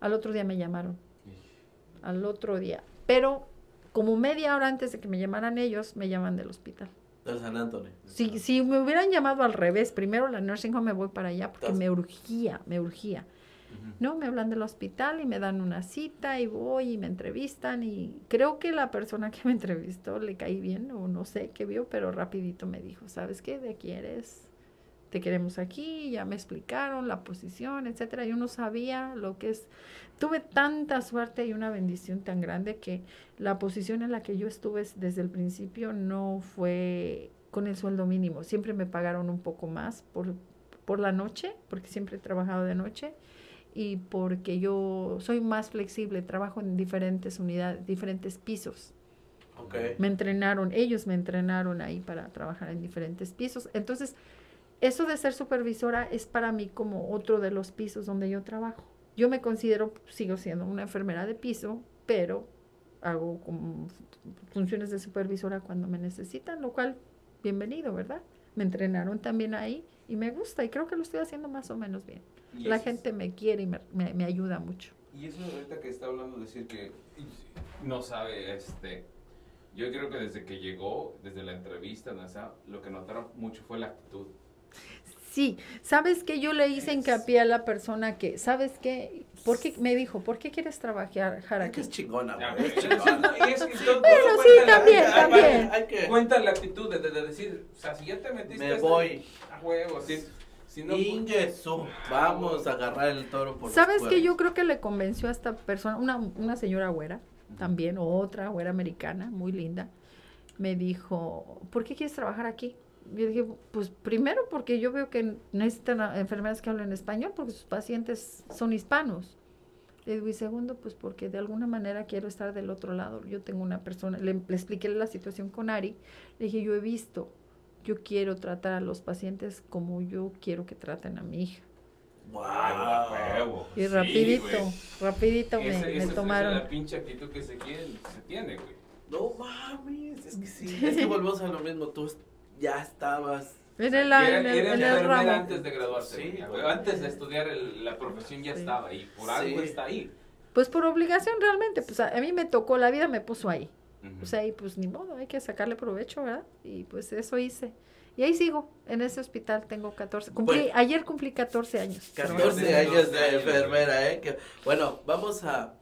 Speaker 4: al otro día me llamaron al otro día. Pero como media hora antes de que me llamaran ellos, me llaman del hospital.
Speaker 3: Del San Antonio.
Speaker 4: Si, si me hubieran llamado al revés, primero la nursing home me voy para allá porque me urgía, me urgía. No, me hablan del hospital y me dan una cita y voy y me entrevistan y creo que la persona que me entrevistó le caí bien o no sé qué vio, pero rapidito me dijo, ¿sabes qué? ¿De aquí eres? Te queremos aquí, ya me explicaron la posición, etcétera. Yo no sabía lo que es. Tuve tanta suerte y una bendición tan grande que la posición en la que yo estuve desde el principio no fue con el sueldo mínimo. Siempre me pagaron un poco más por por la noche, porque siempre he trabajado de noche, y porque yo soy más flexible, trabajo en diferentes unidades, diferentes pisos.
Speaker 3: Ok.
Speaker 4: Me entrenaron, ellos me entrenaron ahí para trabajar en diferentes pisos. Entonces, eso de ser supervisora es para mí como otro de los pisos donde yo trabajo. Yo me considero, sigo siendo una enfermera de piso, pero hago como funciones de supervisora cuando me necesitan, lo cual, bienvenido, ¿verdad? Me entrenaron también ahí y me gusta y creo que lo estoy haciendo más o menos bien. La
Speaker 2: es-
Speaker 4: gente me quiere y me, me- me ayuda mucho.
Speaker 2: Y eso ahorita que está hablando, decir que no sabe, este, yo creo que desde que llegó, desde la entrevista, sea, lo que notaron mucho fue la actitud.
Speaker 4: Sí, ¿sabes qué? Yo le hice hincapié a la persona que, ¿sabes qué? ¿Por qué? Me dijo, ¿por qué quieres trabajar
Speaker 3: Es que
Speaker 4: aquí?
Speaker 3: es chingona, güey. Es
Speaker 2: pero
Speaker 3: chingona.
Speaker 2: sí, y es que todo-
Speaker 4: Bueno,
Speaker 2: todo
Speaker 4: sí,
Speaker 2: cuenta la-
Speaker 4: también, también.
Speaker 3: Hay que...
Speaker 2: Cuenta la actitud de, de decir, o sea, si ya te metiste
Speaker 3: Me voy.
Speaker 2: a huevo, si, si no, pues,
Speaker 3: Ingesu. Vamos a agarrar el toro por
Speaker 4: ¿Sabes qué? Yo creo que le convenció a esta persona, una, una señora güera, también, o otra güera americana, muy linda, me dijo, ¿por qué quieres trabajar aquí? Yo dije, pues primero porque yo veo que necesitan enfermeras que hablen español porque sus pacientes son hispanos. Le digo, y segundo, pues porque de alguna manera quiero estar del otro lado. Yo tengo una persona, le, le expliqué la situación con Ari, le dije, yo he visto, yo quiero tratar a los pacientes como yo quiero que traten a mi hija.
Speaker 3: Wow.
Speaker 4: Y
Speaker 2: Sí,
Speaker 4: rapidito,
Speaker 2: güey.
Speaker 4: rapidito me,
Speaker 2: Ese-
Speaker 4: me
Speaker 2: esa es
Speaker 4: tomaron.
Speaker 2: la pinche actitud que se, quiere, se tiene, güey.
Speaker 3: No mames, es que sí. Es que volvemos a lo mismo. Tú ya estabas.
Speaker 4: En el,
Speaker 2: Era,
Speaker 4: en el,
Speaker 2: era
Speaker 4: en el
Speaker 2: enfermera
Speaker 4: ramo.
Speaker 2: antes de graduarse.
Speaker 3: Sí,
Speaker 2: antes de estudiar el- la profesión ya
Speaker 4: Sí.
Speaker 2: estaba ahí. Por
Speaker 3: Sí.
Speaker 2: algo está ahí.
Speaker 4: Pues por obligación realmente, pues a, a mí me tocó, la vida me puso ahí.
Speaker 2: Ujú.
Speaker 4: O sea, y pues ni modo, hay que sacarle provecho, ¿verdad? Y pues eso hice. Y ahí sigo, en ese hospital tengo 14. Cumplí,
Speaker 3: Bueno.
Speaker 4: ayer cumplí 14 años.
Speaker 3: 14
Speaker 2: de
Speaker 3: años
Speaker 2: 12
Speaker 3: de enfermera, ¿eh? Que, bueno, vamos a.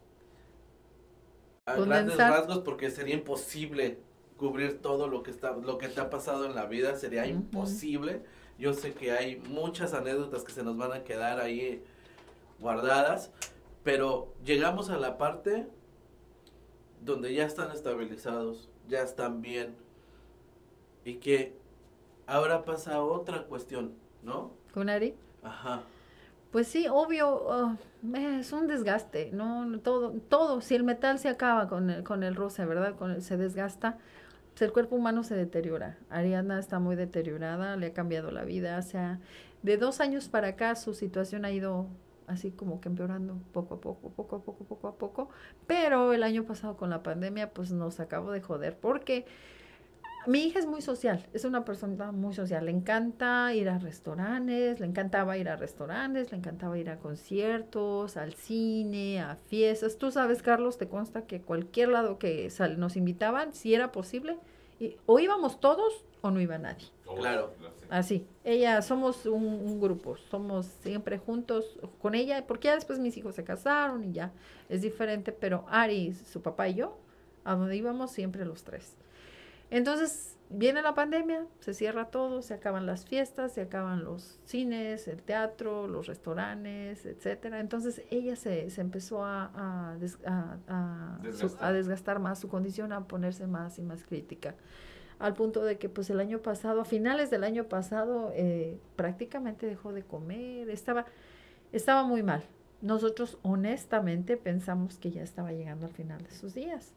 Speaker 3: A grandes rasgos, porque sería imposible cubrir todo lo que está lo que te ha pasado en la vida. Sería imposible. Yo sé que hay muchas anécdotas que se nos van a quedar ahí guardadas. Pero llegamos a la parte donde ya están estabilizados, ya están bien. Y que ahora pasa otra cuestión, ¿no?
Speaker 4: ¿Con Ari?
Speaker 3: Ajá.
Speaker 4: Pues sí, obvio, eh, es un desgaste, ¿no? No, Todo, todo, si el metal se acaba con el, con el roce, ¿verdad? Con el- se desgasta, pues el cuerpo humano se deteriora. Ariana está muy deteriorada, le ha cambiado la vida, o sea, de dos años para acá su situación ha ido así como que empeorando poco a poco, poco a poco, poco a poco, pero el año pasado con la pandemia pues nos acabó de joder porque mi hija es muy social, es una persona muy social, le encanta ir a restaurantes, le encantaba ir a restaurantes, le encantaba ir a conciertos, al cine, a fiestas. Tú sabes, Carlos, te consta que cualquier lado que sal- nos invitaban, si era posible, y- o íbamos todos o no iba nadie.
Speaker 3: Claro.
Speaker 2: Lo sé.
Speaker 4: Así, ella, somos un, un grupo, somos siempre juntos con ella, porque ya después mis hijos se casaron y ya es diferente, pero Ari, su papá y yo, a donde íbamos siempre los tres. Entonces, viene la pandemia, se cierra todo, se acaban las fiestas, se acaban los cines, el teatro, los restaurantes, etcétera. Entonces, ella se, se empezó a, a des- a- su-
Speaker 2: Desgastar.
Speaker 4: a desgastar más su condición, a ponerse más y más crítica al punto de que pues el año pasado, a finales del año pasado, eh, prácticamente dejó de comer, estaba, estaba muy mal. Nosotros honestamente pensamos que ya estaba llegando al final de sus días.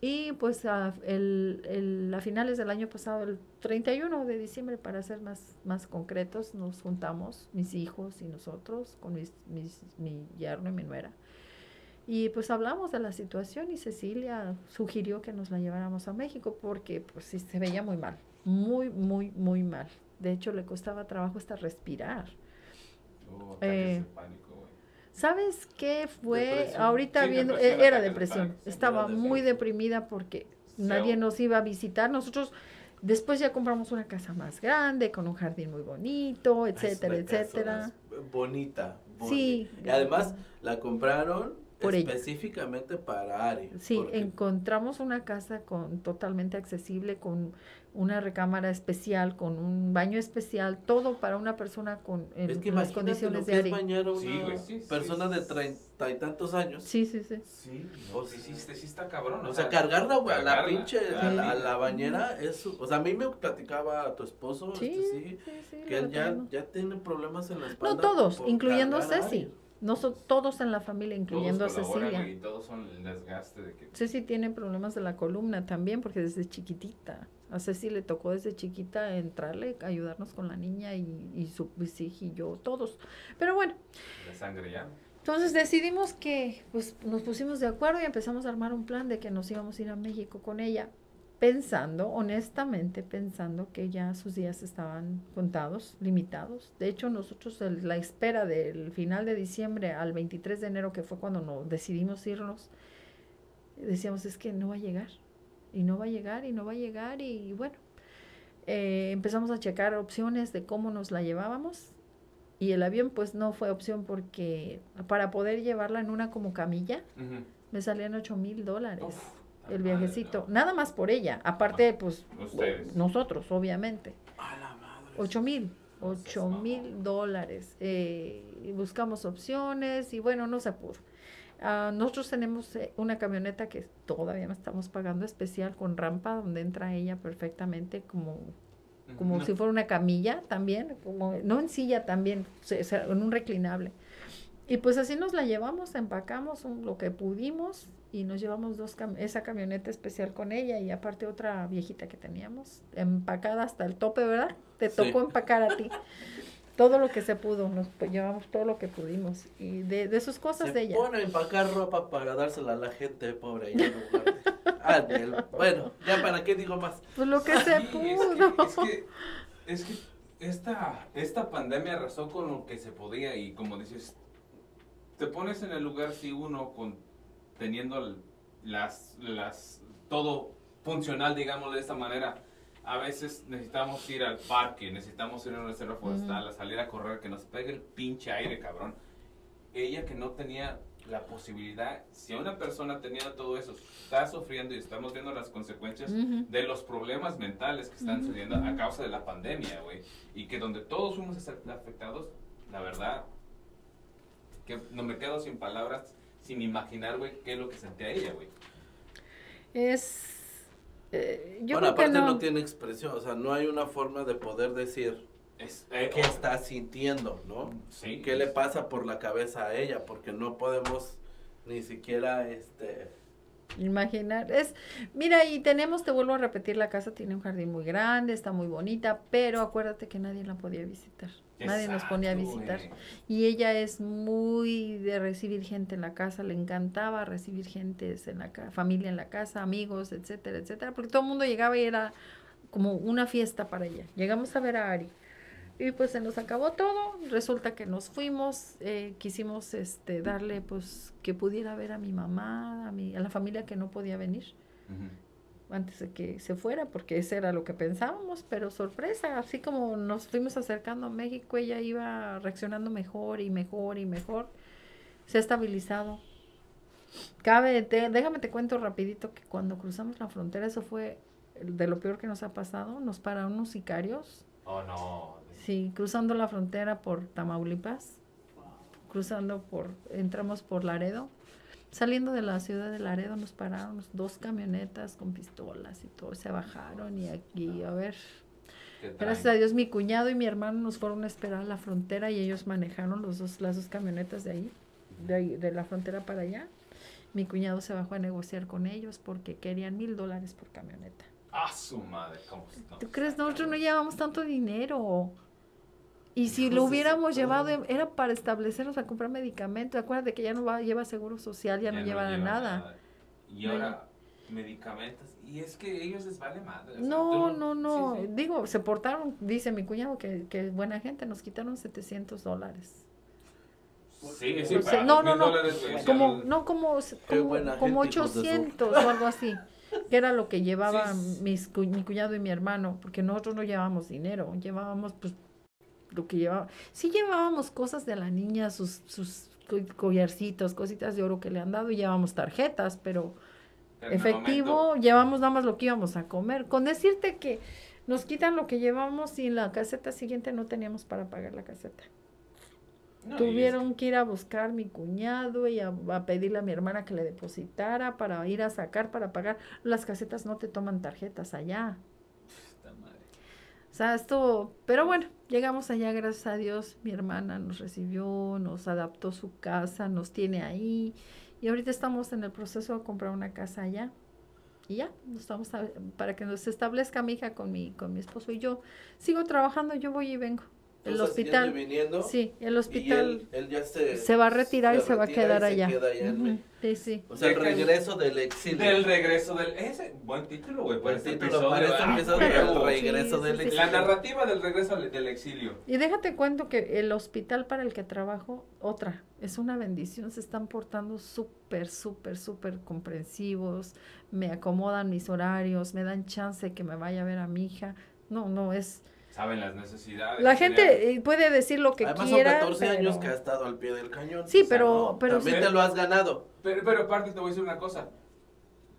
Speaker 4: Y pues a, el, el- a finales del año pasado, el 31 de diciembre, para ser más, más concretos, nos juntamos, mis hijos y nosotros, con mis, mis- mi yerno y mi nuera. Y pues hablamos de la situación y Cecilia sugirió que nos la lleváramos a México porque pues sí se veía muy mal, muy, muy, muy mal. De hecho, le costaba trabajo hasta respirar.
Speaker 2: Oh,
Speaker 4: Eh,
Speaker 2: pánico.
Speaker 4: ¿Sabes qué fue?
Speaker 3: Depresión.
Speaker 4: Ahorita
Speaker 2: Sí,
Speaker 4: viendo,
Speaker 2: depresión,
Speaker 4: era depresión. Estaba muy deprimida porque
Speaker 2: Sí,
Speaker 4: nadie nos iba a visitar. Nosotros después ya compramos una casa más grande, con un jardín muy bonito, etcétera,
Speaker 3: Es casa
Speaker 4: etcétera.
Speaker 3: más Bonita, bonita.
Speaker 4: Sí.
Speaker 3: Y además la compraron
Speaker 4: por ella.
Speaker 3: Específicamente para Ari.
Speaker 4: Sí,
Speaker 3: porque-
Speaker 4: encontramos una casa con totalmente accesible, con una recámara especial, con un baño especial, todo para una persona con en
Speaker 3: es que
Speaker 4: las condiciones
Speaker 3: lo
Speaker 4: de Ari.
Speaker 3: es bañar a una
Speaker 2: Sí, güey, sí,
Speaker 3: persona
Speaker 2: sí.
Speaker 3: de treinta y tantos años.
Speaker 4: Sí, sí, sí.
Speaker 2: Sí, no, sí, sí, sí, sí está cabrón.
Speaker 3: O sea, cargarla, güey, a la
Speaker 2: cargarla,
Speaker 3: pinche, a la, a la bañera, es, o sea, a mí me platicaba tu esposo,
Speaker 4: Sí,
Speaker 3: este,
Speaker 4: sí,
Speaker 3: sí,
Speaker 4: sí,
Speaker 3: que él ya, ya tiene problemas en la espalda.
Speaker 4: No todos, incluyendo Ceci. No son todos en la familia, incluyendo a
Speaker 2: todos
Speaker 4: Cecilia.
Speaker 2: Y todos son el desgaste de que...
Speaker 4: Ceci tiene problemas de la columna también, porque desde chiquitita. A Ceci le tocó desde chiquita entrarle, ayudarnos con la niña y, y su pues, hija y yo, todos. Pero bueno,
Speaker 2: De sangre ya.
Speaker 4: entonces decidimos que pues, nos pusimos de acuerdo y empezamos a armar un plan de que nos íbamos a ir a México con ella, pensando, honestamente, pensando que ya sus días estaban contados, limitados. De hecho, nosotros el- la espera del final de diciembre al 23 de enero, que fue cuando nos decidimos irnos, decíamos, es que no va a llegar, y no va a llegar, y no va a llegar, y bueno, eh, empezamos a checar opciones de cómo nos la llevábamos. Y el avión pues no fue opción porque para poder llevarla en una como camilla me salían ocho mil dólares
Speaker 2: Uf,
Speaker 4: el viajecito. Nada más por ella. Aparte pues
Speaker 2: Ustedes.
Speaker 4: nosotros obviamente.
Speaker 3: A la madre.
Speaker 4: Ocho mil. Ocho mil dólares. Eh, y buscamos opciones y bueno, no se pudo. Ah, nosotros tenemos eh, una camioneta que todavía no estamos pagando especial con rampa donde entra ella perfectamente como como
Speaker 2: No.
Speaker 4: si fuera una camilla también, como no en silla también, se- se- en un reclinable. Y pues así nos la llevamos, empacamos un- lo que pudimos y nos llevamos dos cam- esa camioneta especial con ella y aparte otra viejita que teníamos, empacada hasta el tope, ¿verdad? Te
Speaker 3: Sí.
Speaker 4: tocó empacar a ti. Todo lo que se pudo, nos llevamos todo lo que pudimos y de, de sus cosas
Speaker 3: Se
Speaker 4: de ella.
Speaker 3: a empacar ropa para dársela a la gente pobre. lugar de- Ah, bueno, ya para qué digo más.
Speaker 4: Pues lo que se pudo.
Speaker 2: Es que, es que, es que esta, esta pandemia arrasó con lo que se podía y como dices, te pones en el lugar si uno con teniendo las, las, todo funcional, digamos de esta manera, a veces necesitamos ir al parque, necesitamos ir a una reserva forestal, a salir a correr, que nos pegue el pinche aire, cabrón. Ella que no tenía la posibilidad, si una persona tenía todo eso, está sufriendo y estamos viendo las consecuencias
Speaker 4: Ujú.
Speaker 2: de los problemas mentales que están
Speaker 4: Ujú.
Speaker 2: sucediendo a causa de la pandemia, güey. Y que donde todos fuimos afectados, la verdad, que no me quedo sin palabras, sin imaginar, güey, qué es lo que sentía ella, güey.
Speaker 4: Es... eh, yo
Speaker 3: bueno,
Speaker 4: creo que
Speaker 3: aparte
Speaker 4: no.
Speaker 3: no. tiene expresión, o sea, no hay una forma de poder decir
Speaker 2: Es, eh,
Speaker 3: qué está sintiendo, ¿no?
Speaker 2: Sí.
Speaker 3: ¿Qué le pasa por la cabeza a ella? Porque no podemos ni siquiera, este...
Speaker 4: Imaginar, es, mira, y tenemos, te vuelvo a repetir, la casa tiene un jardín muy grande, está muy bonita, pero acuérdate que nadie la podía visitar, nadie nos ponía a visitar. Y ella es muy de recibir gente en la casa, le encantaba recibir gente en la familia en la casa, amigos, etcétera, etcétera, porque todo el mundo llegaba y era como una fiesta para ella. Llegamos a ver a Ari. Y pues se nos acabó todo, resulta que nos fuimos, eh, quisimos este darle pues que pudiera ver a mi mamá, a mi, a la familia que no podía venir. Antes de que se fuera, porque eso era lo que pensábamos, pero sorpresa, así como nos fuimos acercando a México, ella iba reaccionando mejor y mejor y mejor, se ha estabilizado. Cabe, te- déjame te cuento rapidito que cuando cruzamos la frontera, eso fue de lo peor que nos ha pasado, nos pararon unos sicarios,
Speaker 2: Oh, no.
Speaker 4: sí, cruzando la frontera por Tamaulipas, cruzando por, entramos por Laredo, Saliendo de la ciudad de Laredo nos pararon dos camionetas con pistolas y todo, se bajaron y aquí, a ver,
Speaker 2: ¿Qué
Speaker 4: gracias a? Dios mi cuñado y mi hermano nos fueron a esperar a la frontera y ellos manejaron los dos, las dos camionetas de ahí, de, ahí, de la frontera para allá. Mi cuñado se bajó a negociar con ellos porque querían mil dólares por camioneta.
Speaker 2: Ah, su madre, ¿cómo?
Speaker 4: ¿Tú crees? Nosotros no llevamos tanto dinero. Y si lo hubiéramos llevado, era para establecernos a comprar medicamentos. Acuérdate que ya no va, lleva seguro social, ya, no lleva nada.
Speaker 2: Y
Speaker 4: No
Speaker 2: ahora, medicamentos. Y es que ellos les vale madre. o sea,
Speaker 4: No, no, no.
Speaker 2: sí, sí.
Speaker 4: Digo, se portaron, dice mi cuñado, que, que es buena gente, nos quitaron 700 dólares.
Speaker 2: Sí, sí,
Speaker 4: O sea,
Speaker 2: para
Speaker 4: no, no, no. Como, no, como, como, como
Speaker 3: gente, hijos de su-
Speaker 4: 800 o algo así. Que era lo que llevaban
Speaker 2: Sí.
Speaker 4: mis, mi cuñado y mi hermano, porque nosotros no llevábamos dinero, llevábamos pues lo que llevaba. Sí llevábamos cosas de la niña, sus, sus co- collarcitos, cositas de oro que le han dado y llevamos tarjetas, pero
Speaker 2: en
Speaker 4: efectivo
Speaker 2: momento-
Speaker 4: llevamos nada más lo que íbamos a comer. Con decirte que nos quitan lo que llevamos y en la caseta siguiente no teníamos para pagar la caseta.
Speaker 2: No, y es-
Speaker 4: Tuvieron que ir a buscar mi cuñado y a, a pedirle a mi hermana que le depositara para ir a sacar, para pagar. Las casetas no te toman tarjetas allá. O sea, esto, pero bueno, llegamos allá, gracias a Dios, mi hermana nos recibió, nos adaptó su casa, nos tiene ahí y ahorita estamos en el proceso de comprar una casa allá. Y ya, nos estamos para que nos establezca mi hija con mi, con mi esposo y yo. Sigo trabajando, yo voy y vengo. El hospital,
Speaker 3: viniendo,
Speaker 4: sí, el
Speaker 3: y
Speaker 4: hospital
Speaker 3: él, él ya se,
Speaker 4: se va a retirar y se va a quedar allá.
Speaker 3: queda
Speaker 4: Sí, sí.
Speaker 3: O sea, el regreso del exilio.
Speaker 2: Del regreso del... Ese, buen título, güey, para
Speaker 3: Buen
Speaker 2: este
Speaker 3: título
Speaker 2: episodio.
Speaker 3: para este
Speaker 2: ah,
Speaker 3: episodio,
Speaker 2: pero-
Speaker 3: el regreso
Speaker 4: Sí,
Speaker 3: del
Speaker 4: sí,
Speaker 3: exilio.
Speaker 2: La narrativa del regreso al- del exilio.
Speaker 4: Y déjate cuento que el hospital para el que trabajo, otra, es una bendición, se están portando súper, súper, súper comprensivos, me acomodan mis horarios, me dan chance que me vaya a ver a mi hija. No, no, es...
Speaker 2: Saben las necesidades.
Speaker 4: La gente eh, puede decir lo que
Speaker 3: Además
Speaker 4: quiera,
Speaker 3: son 14 años
Speaker 4: pero-
Speaker 3: que ha estado al pie del cañón.
Speaker 4: Sí,
Speaker 3: O sea,
Speaker 4: pero-
Speaker 3: no,
Speaker 4: pero
Speaker 3: También
Speaker 2: sí.
Speaker 3: te lo has ganado.
Speaker 2: Pero, pero aparte te voy a decir una cosa.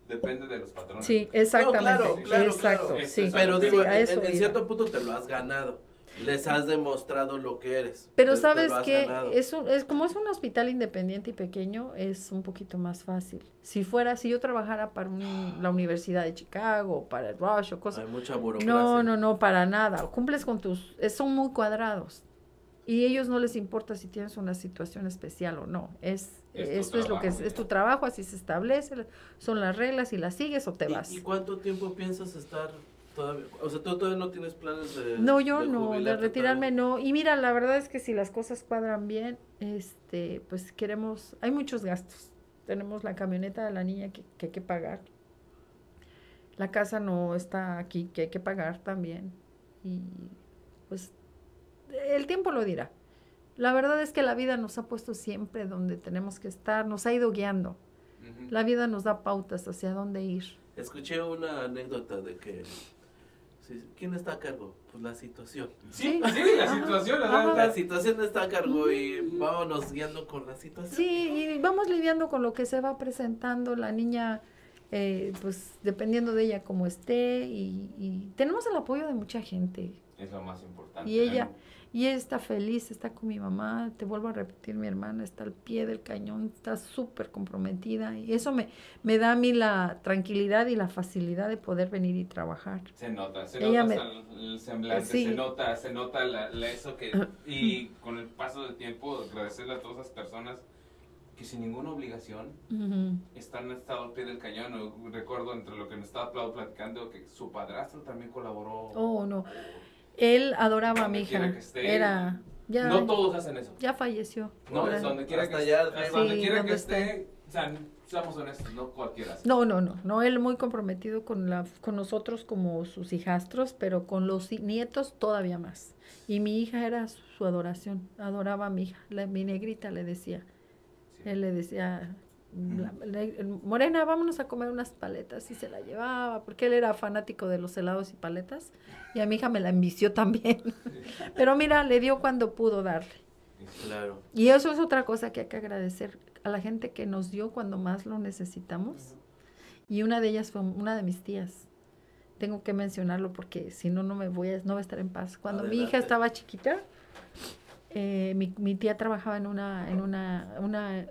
Speaker 2: Depende de los patrones.
Speaker 4: Sí, exactamente.
Speaker 3: claro, claro,
Speaker 4: exacto,
Speaker 3: claro.
Speaker 4: sí.
Speaker 3: Pero
Speaker 4: sí,
Speaker 3: digo,
Speaker 4: a
Speaker 3: en, en cierto punto te lo has ganado. Les has demostrado lo que eres.
Speaker 4: Pero sabes que es, un- es como es un hospital independiente y pequeño, es un poquito más fácil. Si fuera, si yo trabajara para un- la Universidad de Chicago, o para el Rush o cosas,
Speaker 3: Hay mucha burocracia.
Speaker 4: no, no, no, para nada. Cumples con tus, es- son muy cuadrados. Y ellos no les importa si tienes una situación especial o no. Es, esto es lo que es, es tu trabajo, así se establece, son las reglas y las sigues o te
Speaker 3: ¿Y-
Speaker 4: vas.
Speaker 3: ¿Y, cuánto tiempo piensas estar todavía? O sea, tú todavía no tienes planes de.
Speaker 4: No, yo
Speaker 3: de
Speaker 4: no, de retirarme
Speaker 3: todavía?
Speaker 4: no. Y mira, la verdad es que si las cosas cuadran bien, este, pues queremos, hay muchos gastos. Tenemos la camioneta de la niña que, que hay que pagar. La casa no está aquí, que hay que pagar también. Y pues el tiempo lo dirá. La verdad es que la vida nos ha puesto siempre donde tenemos que estar, nos ha ido guiando. La vida nos da pautas hacia dónde ir.
Speaker 3: Escuché una anécdota de que. Sí, ¿Quién está a cargo? Pues la situación.
Speaker 2: Sí, sí, la
Speaker 4: Ajá,
Speaker 2: situación.
Speaker 3: La situación está a cargo y vámonos guiando con la situación.
Speaker 4: Sí, y vamos lidiando con lo que se va presentando. La niña, eh, pues dependiendo de ella como esté, y, y tenemos el apoyo de mucha gente.
Speaker 2: Es lo más importante.
Speaker 4: Y ella. Y ella está feliz, está con mi mamá, te vuelvo a repetir, mi hermana está al pie del cañón, está súper comprometida, y eso me, me da a mí la tranquilidad y la facilidad de poder venir y trabajar.
Speaker 2: Se nota, se
Speaker 4: Ella
Speaker 2: nota
Speaker 4: me-
Speaker 2: el, semblante,
Speaker 4: Sí.
Speaker 2: se nota, se nota la, la- eso que... Y con el paso del tiempo, agradecerle a todas esas personas que sin ninguna obligación
Speaker 4: Ujú.
Speaker 2: están estado al pie del cañón. Recuerdo entre lo que nos estaba pl- platicando que su padrastro también colaboró.
Speaker 4: Oh, no. Él adoraba a mi hija.
Speaker 2: que esté.
Speaker 4: Era, ya,
Speaker 2: No todos hacen eso.
Speaker 4: ya falleció.
Speaker 2: No, es donde quiera que
Speaker 3: allá,
Speaker 2: esté.
Speaker 3: sí,
Speaker 2: donde quiera
Speaker 4: donde
Speaker 2: que esté. O sea, seamos honestos, no cualquiera. hace.
Speaker 4: No, no, no, no, él muy comprometido con la, con nosotros como sus hijastros, pero con los nietos todavía más. Y mi hija era su, su adoración, adoraba a mi hija, la, mi negrita le decía,
Speaker 2: Sí.
Speaker 4: él le decía, la- Morena, vámonos a comer unas paletas y se la llevaba, porque él era fanático de los helados y paletas, y a mi hija me la envició también. pero mira, le dio cuando pudo darle.
Speaker 3: Claro.
Speaker 4: Y eso es otra cosa que hay que agradecer a la gente que nos dio cuando más lo necesitamos. Y una de ellas fue una de mis tías. Tengo que mencionarlo porque si no, no me voy a, no voy a estar en paz. Cuando mi hija estaba chiquita, eh, mi, mi tía trabajaba en una, en una, una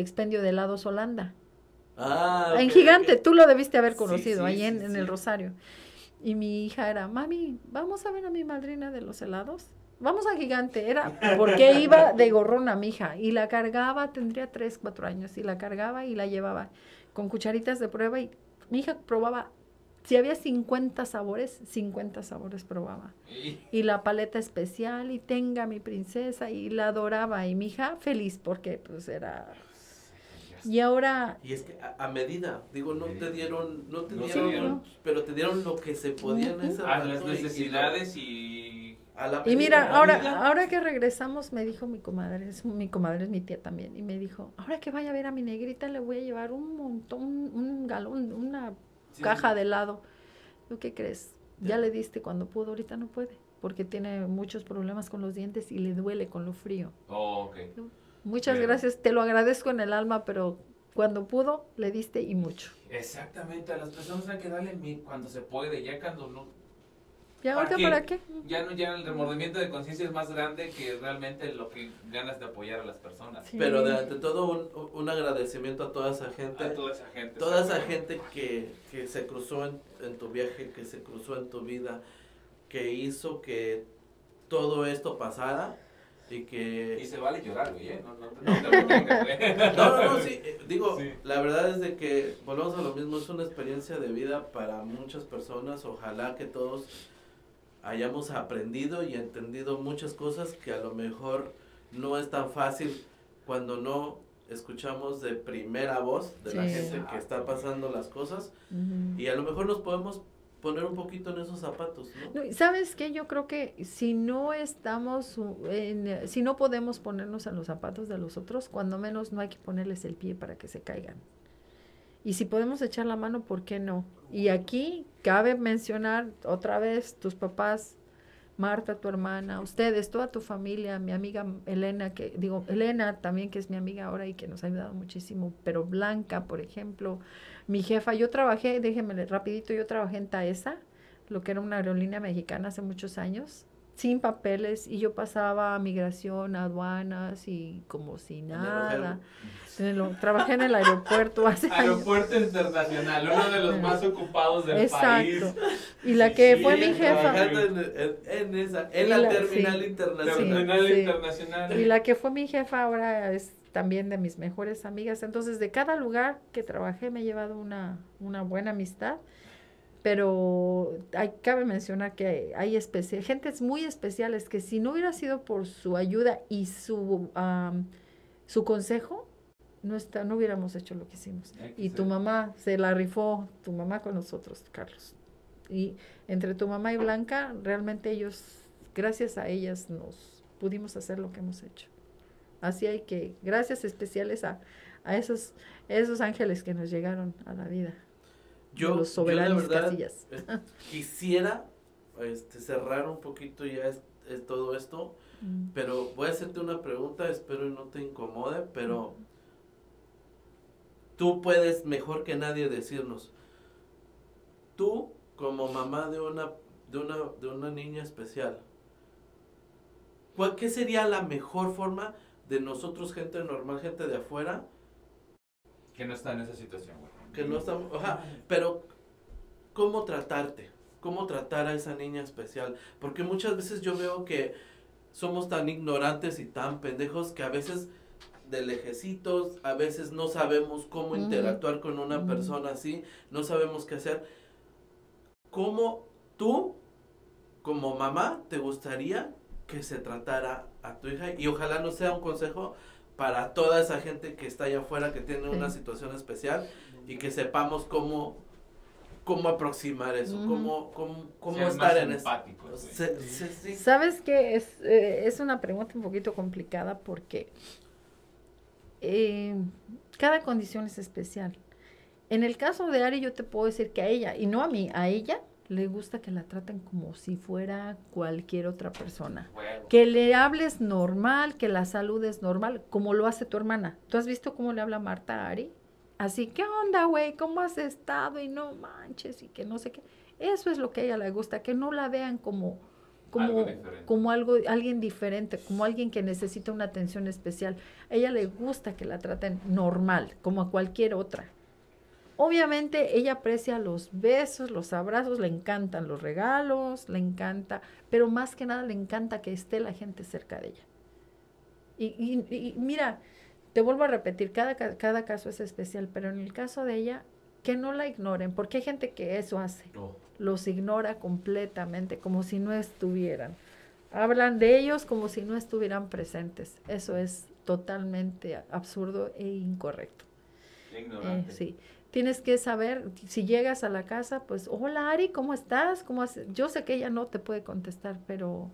Speaker 4: expendio de helados Holanda.
Speaker 3: Ah,
Speaker 4: en Gigante, tú lo debiste haber conocido,
Speaker 2: sí,
Speaker 4: ahí en,
Speaker 2: sí,
Speaker 4: en el Rosario. Y mi hija era, mami, vamos a ver a mi madrina de los helados. Vamos a Gigante, era porque iba de gorrona mi hija y la cargaba, tendría tres, cuatro años, y la cargaba y la llevaba con cucharitas de prueba y mi hija probaba, si había 50 sabores, 50 sabores probaba.
Speaker 2: Y-
Speaker 4: Y la paleta especial y tenga mi princesa y la adoraba y mi hija feliz porque pues era... Y ahora
Speaker 3: Y es que a, a medida, digo, no te dieron, no te
Speaker 2: No
Speaker 3: dieron,
Speaker 2: dieron.
Speaker 3: pero te dieron lo que se podía en ese
Speaker 2: A las
Speaker 3: y- y lo-
Speaker 2: necesidades y...
Speaker 3: a la
Speaker 4: Y mira, ahora, ahora que regresamos, me dijo mi comadre, es, mi comadre es mi tía también, y me dijo, ahora que vaya a ver a mi negrita, le voy a llevar un montón, un, un galón, una
Speaker 2: Sí,
Speaker 4: caja
Speaker 2: sí.
Speaker 4: de helado. ¿Tú qué crees? Ya le diste cuando pudo, ahorita no puede, porque tiene muchos problemas con los dientes y le duele con lo frío.
Speaker 2: Oh, ok.
Speaker 4: Muchas gracias, te lo agradezco en el alma, pero cuando pudo, le diste y mucho.
Speaker 2: Exactamente, a las personas hay que darle mi- cuando se puede, ya cuando no,
Speaker 4: ¿Ya
Speaker 2: ¿Para
Speaker 4: ahorita para qué?
Speaker 2: ya no, ya el remordimiento de conciencia es más grande que realmente lo que ganas de apoyar a las personas.
Speaker 4: Sí.
Speaker 3: Pero de ante todo un, un agradecimiento a toda esa gente.
Speaker 2: A toda esa gente.
Speaker 3: Toda esa gente que, que se cruzó en, en tu viaje, que se cruzó en tu vida, que hizo que todo esto pasara y
Speaker 2: Y
Speaker 3: que...
Speaker 2: se vale llorar, güey, ¿eh? No, no, no.
Speaker 3: No, no, no, sí, eh, digo,
Speaker 2: Sí.
Speaker 3: la verdad es de que volvemos a lo mismo, es una experiencia de vida para muchas personas, ojalá que todos hayamos aprendido y entendido muchas cosas que a lo mejor no es tan fácil cuando no escuchamos de primera voz de la gente que está pasando las cosas y a lo mejor nos podemos poner un poquito en esos zapatos, ¿no?
Speaker 4: ¿Sabes qué? Yo creo que si no estamos, en, si no podemos ponernos en los zapatos de los otros, cuando menos no hay que ponerles el pie para que se caigan. Y si podemos echar la mano, ¿por qué no? Y aquí cabe mencionar otra vez tus papás, Marta, tu hermana, ustedes, toda tu familia, mi amiga Elena, que digo, Elena también que es mi amiga ahora y que nos ha ayudado muchísimo, pero Blanca, por ejemplo, mi jefa, yo trabajé, déjenme rapidito, yo trabajé en Taesa, lo que era una aerolínea mexicana hace muchos años, sin papeles, y yo pasaba a migración, aduanas y como si nada. En el- trabajé en el aeropuerto hace años.
Speaker 2: Aeropuerto Internacional, uno de los más ocupados del país.
Speaker 4: Exacto. Y la que
Speaker 2: Sí,
Speaker 4: fue mi jefa,
Speaker 3: en, en- esa, la,
Speaker 4: la-
Speaker 3: terminal
Speaker 4: sí.
Speaker 3: internacional.
Speaker 2: Terminal
Speaker 4: Sí.
Speaker 2: Internacional.
Speaker 4: y la que fue mi jefa ahora es también de mis mejores amigas. Entonces, de cada lugar que trabajé me he llevado una, una buena amistad. Pero hay, cabe mencionar que hay especial, gentes muy especiales que si no hubiera sido por su ayuda y su, am, su consejo, no, está, no hubiéramos hecho lo que hicimos.
Speaker 2: Que
Speaker 4: Y tu mamá se la rifó, tu mamá con nosotros, Carlos. Y entre tu mamá y Blanca, realmente ellos, gracias a ellas, nos pudimos hacer lo que hemos hecho. Así hay que, gracias especiales a, a esos, esos ángeles que nos llegaron a la vida.
Speaker 3: Yo,
Speaker 4: de los
Speaker 3: yo la
Speaker 4: soberanos
Speaker 3: verdad
Speaker 4: Casillas.
Speaker 3: eh, quisiera este, cerrar un poquito ya es, es todo esto,
Speaker 4: Mm.
Speaker 3: pero voy a hacerte una pregunta, espero y no te incomode, pero tú puedes mejor que nadie decirnos, tú como mamá de una, de una, de una niña especial, ¿cuál, ¿qué sería la mejor forma de nosotros, gente normal, gente de afuera,
Speaker 2: Que no está en esa situación.
Speaker 3: Que no estamos, ajá, pero cómo tratarte, cómo tratar a esa niña especial, porque muchas veces yo veo que somos tan ignorantes y tan pendejos que a veces de lejecitos, a veces no sabemos cómo interactuar con una persona así, no sabemos qué hacer. ¿Cómo tú, como mamá, te gustaría que se tratara a tu hija? Y ojalá no sea un consejo para toda esa gente que está allá afuera, que tiene una situación especial y que sepamos cómo, cómo aproximar eso, cómo, cómo, cómo estar
Speaker 2: más
Speaker 3: en eso. Se- se- sí.
Speaker 4: ¿Sabes qué? Es, eh, es una pregunta un poquito complicada porque eh, cada condición es especial. En el caso de Ari, yo te puedo decir que a ella, y no a mí, a ella le gusta que la traten como si fuera cualquier otra persona. Que le hables normal, que la saludes normal, como lo hace tu hermana. ¿Tú has visto cómo le habla Marta a Ari? Así, ¿qué onda, güey? ¿Cómo has estado? Y no manches, y que no sé qué. Eso es lo que a ella le gusta, que no la vean como, como,
Speaker 2: Algo
Speaker 4: como algo, alguien diferente, como alguien que necesita una atención especial. A ella le gusta que la traten normal, como a cualquier otra. Obviamente ella aprecia los besos, los abrazos, le encantan los regalos, le encanta, pero más que nada le encanta que esté la gente cerca de ella. Y, y- y mira, te vuelvo a repetir, cada, ca- cada caso es especial, pero en el caso de ella, que no la ignoren, porque hay gente que eso hace, los ignora completamente, como si no estuvieran. Hablan de ellos como si no estuvieran presentes. Eso es totalmente absurdo e incorrecto.
Speaker 2: Qué
Speaker 4: Eh,
Speaker 2: ignorante.
Speaker 4: sí. Tienes que saber, si llegas a la casa, pues, hola Ari, ¿cómo estás? ¿Cómo has-?" Yo sé que ella no te puede contestar, pero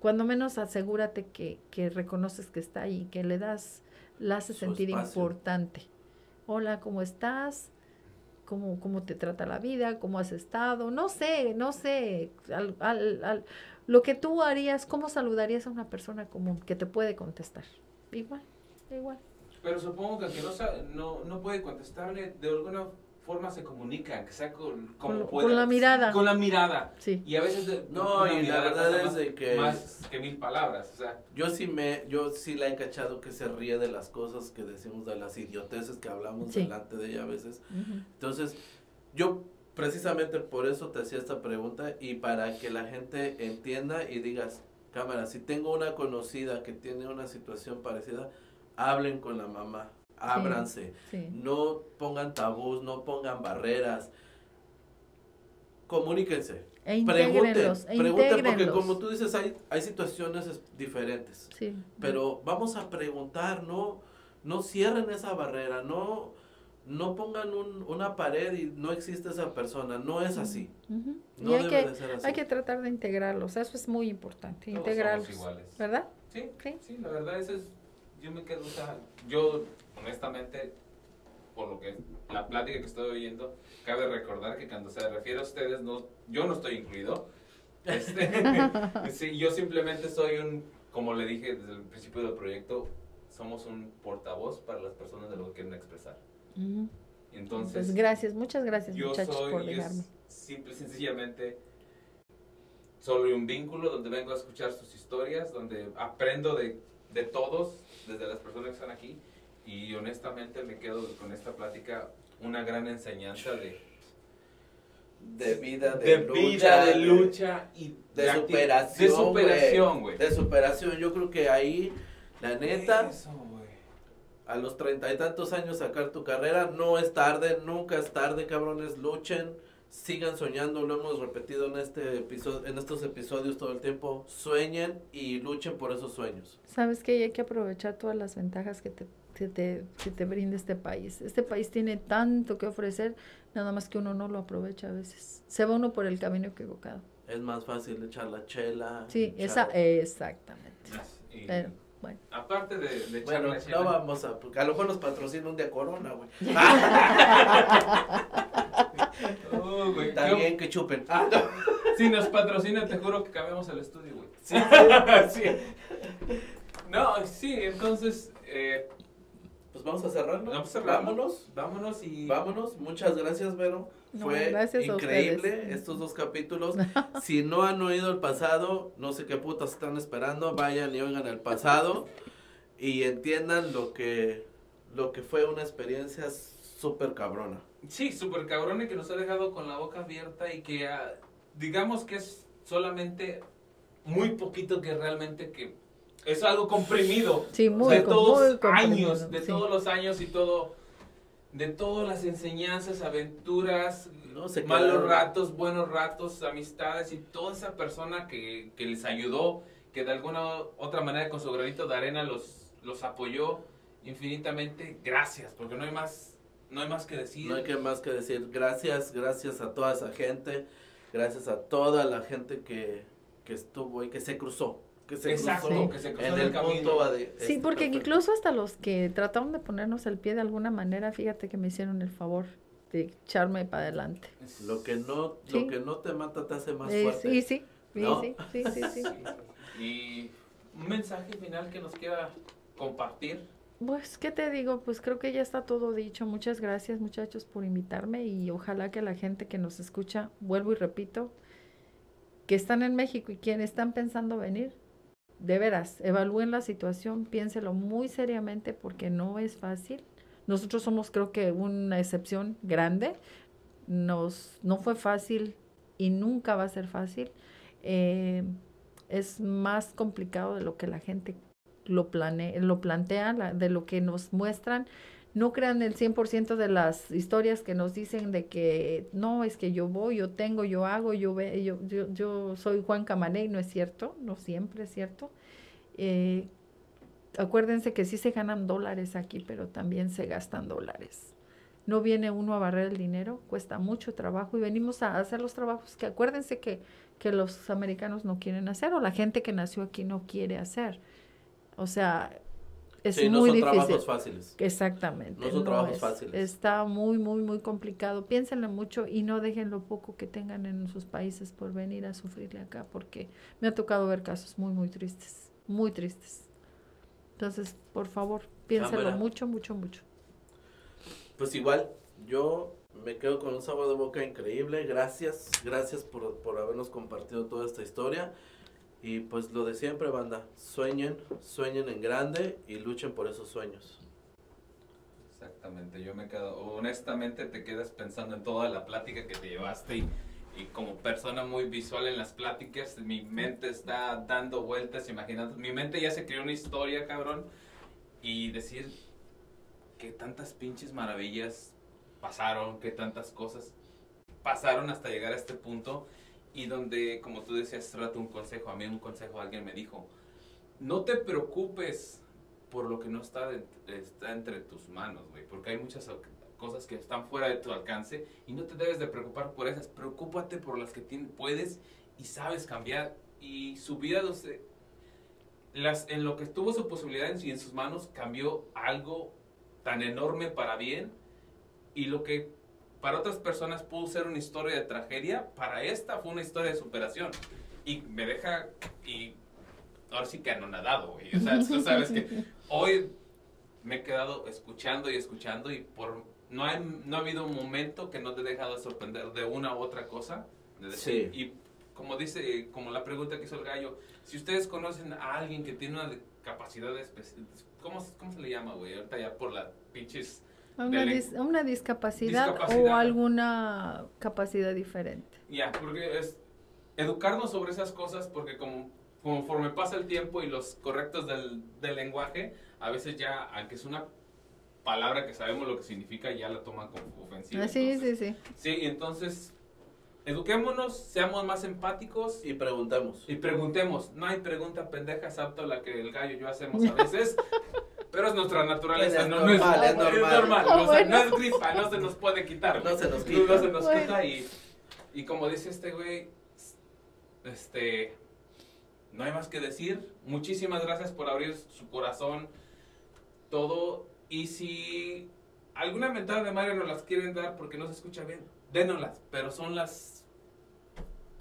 Speaker 4: cuando menos asegúrate que, que reconoces que está ahí, que le das, la haces
Speaker 3: Su
Speaker 4: sentir
Speaker 3: espacio.
Speaker 4: importante. Hola, ¿cómo estás? ¿Cómo, ¿Cómo te trata la vida? ¿Cómo has estado? No sé, no sé. al- al- al- lo que tú harías, ¿cómo saludarías a una persona común que te puede contestar? Igual. igual.
Speaker 2: Pero supongo que aunque no, no, no puede contestarle, de alguna forma se comunica, que sea con, como
Speaker 4: Con, lo-
Speaker 2: pueda.
Speaker 4: con la mirada.
Speaker 2: Con la mirada.
Speaker 4: Sí.
Speaker 2: Y a veces de,
Speaker 3: No, y la
Speaker 2: mirada
Speaker 3: verdad es
Speaker 2: más,
Speaker 3: de que-
Speaker 2: más que mil palabras. O sea,
Speaker 3: Yo sí me, yo sí la he cachado que se ríe de las cosas que decimos, de las idioteces que hablamos
Speaker 4: Sí.
Speaker 3: delante de ella a veces. Entonces, yo precisamente por eso te hacía esta pregunta y para que la gente entienda y digas, cámara, si tengo una conocida que tiene una situación parecida, hablen con la mamá, ábranse,
Speaker 4: Sí.
Speaker 3: no pongan tabús, no pongan barreras, comuníquense.
Speaker 4: E
Speaker 3: Pregunten.
Speaker 4: E
Speaker 3: pregunten porque como tú dices, hay, hay situaciones es- diferentes.
Speaker 4: Sí.
Speaker 3: Pero vamos a preguntar, no, no cierren esa barrera, no, no pongan un- una pared y no existe esa persona, no es así.
Speaker 4: Ujú.
Speaker 3: No
Speaker 4: y hay
Speaker 3: debe
Speaker 4: que,
Speaker 3: de ser así.
Speaker 4: hay que tratar de integrarlos. Eso es muy importante.
Speaker 2: Todos
Speaker 4: integrarlos.
Speaker 2: somos iguales.
Speaker 4: ¿Verdad?
Speaker 2: Sí,
Speaker 4: Sí.
Speaker 2: sí, la verdad eso es, yo me quedo, o sea, yo honestamente, por lo que la plática que estoy oyendo, cabe recordar que cuando se refiere a ustedes, no, yo no estoy incluido. Este, sí, yo simplemente soy un, como le dije desde el principio del proyecto, somos un portavoz para las personas de lo que quieren expresar. Entonces,
Speaker 4: Pues gracias, muchas gracias
Speaker 2: yo
Speaker 4: muchachos
Speaker 2: soy,
Speaker 4: por
Speaker 2: yo
Speaker 4: dejarme.
Speaker 2: simple y sencillamente soy un vínculo donde vengo a escuchar sus historias, donde aprendo de, de todos, desde las personas que están aquí, y honestamente me quedo con esta plática una gran enseñanza de,
Speaker 3: De vida, de,
Speaker 2: de
Speaker 3: lucha,
Speaker 2: vida, de lucha y
Speaker 3: de
Speaker 2: acti-
Speaker 3: superación,
Speaker 2: De superación, güey.
Speaker 3: de superación. Yo creo que ahí, la neta,
Speaker 2: Eso, güey.
Speaker 3: a los treinta y tantos años sacar tu carrera, no es tarde, nunca es tarde, cabrones, luchen, sigan soñando, lo hemos repetido en este episodio, en estos episodios todo el tiempo, sueñen y luchen por esos sueños.
Speaker 4: Sabes que hay que aprovechar todas las ventajas que te, que te, que te brinda este país. Este país tiene tanto que ofrecer, nada más que uno no lo aprovecha a veces. Se va uno por el camino equivocado.
Speaker 3: Es más fácil echar la chela.
Speaker 4: Sí,
Speaker 3: echar-
Speaker 4: esa, exactamente.
Speaker 2: Y
Speaker 4: Pero, bueno.
Speaker 2: aparte de, de echar
Speaker 3: Bueno,
Speaker 2: la chela,
Speaker 3: no vamos a, porque a lo mejor nos patrocina un día Corona, güey.
Speaker 2: Oh, güey,
Speaker 3: También que chupen. Ah, no.
Speaker 2: Si nos patrocina, te juro que cambiamos el estudio, güey.
Speaker 3: Sí,
Speaker 2: Sí. No, sí, entonces, eh,
Speaker 3: Pues vamos a cerrar, ¿no?
Speaker 2: Vamos a cerrar.
Speaker 3: Vámonos.
Speaker 2: vámonos y...
Speaker 3: Vámonos, muchas gracias Vero.
Speaker 4: No,
Speaker 3: Fue
Speaker 4: gracias
Speaker 3: increíble estos dos capítulos. si no han oído el pasado, no sé qué putas están esperando, vayan y oigan el pasado y entiendan lo que lo que fue una experiencia súper cabrona.
Speaker 2: Sí, súper cabrón y que nos ha dejado con la boca abierta y que ah, digamos que es solamente muy poquito que realmente que es algo comprimido.
Speaker 4: Sí, muy,
Speaker 2: de todos
Speaker 4: muy comprimido,
Speaker 2: años, de
Speaker 4: sí.
Speaker 2: todos los años y todo, de todas las enseñanzas, aventuras,
Speaker 3: No se
Speaker 2: malos
Speaker 3: quedaron-
Speaker 2: ratos, buenos ratos, amistades y toda esa persona que, que les ayudó, que de alguna otra manera con su granito de arena los, los apoyó infinitamente. Gracias, porque no hay más, no hay más que decir.
Speaker 3: No hay que más que decir gracias, gracias a toda esa gente, gracias a toda la gente que, que estuvo y que se cruzó, que se
Speaker 2: Exacto,
Speaker 3: cruzó
Speaker 2: que se cruzó
Speaker 3: en el
Speaker 2: el camino.
Speaker 3: de-
Speaker 4: Sí, porque
Speaker 3: perfecto.
Speaker 4: incluso hasta los que trataron de ponernos el pie de alguna manera, fíjate que me hicieron el favor de echarme para adelante.
Speaker 3: lo que no
Speaker 4: Sí.
Speaker 3: lo que no te mata te hace más
Speaker 4: Eh,
Speaker 3: fuerte.
Speaker 4: sí, sí, sí,
Speaker 3: ¿No?
Speaker 4: sí, sí, sí, sí.
Speaker 2: Y un mensaje final que nos quiera compartir.
Speaker 4: Pues, ¿qué te digo? Pues creo que ya está todo dicho. Muchas gracias, muchachos, por invitarme y ojalá que la gente que nos escucha, vuelvo y repito, que están en México y quienes están pensando venir, de veras, evalúen la situación, piénselo muy seriamente porque no es fácil. Nosotros somos, creo que, una excepción grande. Nos, no fue fácil y nunca va a ser fácil. Eh, es más complicado de lo que la gente lo, plane, lo plantea, la- de lo que nos muestran. No crean el 100% de las historias que nos dicen de que no, es que yo voy, yo tengo, yo hago, yo, ve, yo, yo, yo soy Juan Camaney, no es cierto, no siempre es cierto. Eh, acuérdense que sí se ganan dólares aquí, pero también se gastan dólares. No viene uno a barrer el dinero, cuesta mucho trabajo y venimos a hacer los trabajos que acuérdense que, que los americanos no quieren hacer o la gente que nació aquí no quiere hacer. O sea, es
Speaker 3: Sí, no
Speaker 4: muy
Speaker 3: son
Speaker 4: difícil.
Speaker 3: trabajos fáciles.
Speaker 4: Exactamente.
Speaker 3: No son trabajos
Speaker 4: es-
Speaker 3: fáciles.
Speaker 4: Está muy, muy, muy complicado. Piénsenlo mucho y no dejen lo poco que tengan en sus países por venir a sufrirle acá, porque me ha tocado ver casos muy, muy tristes, muy tristes. Entonces, por favor,
Speaker 3: Cámara.
Speaker 4: mucho, mucho, mucho.
Speaker 3: Pues igual, yo me quedo con un sabor de boca increíble. Gracias, gracias por, por habernos compartido toda esta historia. Y pues lo de siempre, banda, sueñen, sueñen en grande y luchen por esos sueños.
Speaker 2: Exactamente, yo me quedo, honestamente te quedas pensando en toda la plática que te llevaste y, y como persona muy visual en las pláticas, mi mente está dando vueltas, imaginando, mi mente ya se creó una historia, cabrón, y decir que tantas pinches maravillas pasaron, que tantas cosas pasaron hasta llegar a este punto y donde, como tú decías hace rato, un consejo, a mí un consejo alguien me dijo, no te preocupes por lo que no está, está entre tus manos, güey, porque hay muchas cosas que están fuera de tu alcance y no te debes de preocupar por esas, preocúpate por las que tien- puedes y sabes cambiar y su vida, no las, en lo que tuvo su posibilidad y en sus manos cambió algo tan enorme para bien y lo que para otras personas pudo ser una historia de tragedia, para esta fue una historia de superación y me deja y ahora sí que anonadado, güey. O sea, tú sabes que hoy me he quedado escuchando y escuchando y por no, hay, no ha habido un momento que no te he dejado de sorprender de una u otra cosa. De decir,
Speaker 3: Sí.
Speaker 2: Y como dice, como la pregunta que hizo el gallo, si ustedes conocen a alguien que tiene una capacidad especial, ¿cómo, ¿cómo se le llama, güey? Ahorita ya por las pinches...
Speaker 4: Una, dis- una discapacidad, o
Speaker 2: Discapacidad.
Speaker 4: alguna capacidad diferente.
Speaker 2: Ya, porque es educarnos sobre esas cosas porque como conforme pasa el tiempo y los correctos del, del lenguaje, a veces ya, aunque es una palabra que sabemos lo que significa, ya la toman como ofensiva.
Speaker 4: Ah, sí,
Speaker 2: entonces-
Speaker 4: sí, sí.
Speaker 2: Sí, entonces, eduquémonos, seamos más empáticos
Speaker 3: Y preguntamos.
Speaker 2: y preguntemos. No hay pregunta pendeja, excepto la que el gallo y yo hacemos a veces. Pero es nuestra naturaleza,
Speaker 3: Es
Speaker 2: no, no es,
Speaker 3: normal, es normal.
Speaker 4: Ah,
Speaker 2: o sea,
Speaker 4: bueno.
Speaker 2: no es gripa, no se nos puede quitar.
Speaker 3: No se nos
Speaker 2: No
Speaker 3: quita.
Speaker 2: se nos
Speaker 4: Bueno.
Speaker 2: quita y, y como dice este güey, este, no hay más que decir. Muchísimas gracias por abrir su corazón, todo. Y si alguna mentada de Mario nos las quieren dar porque no se escucha bien, dénoslas. Pero son las,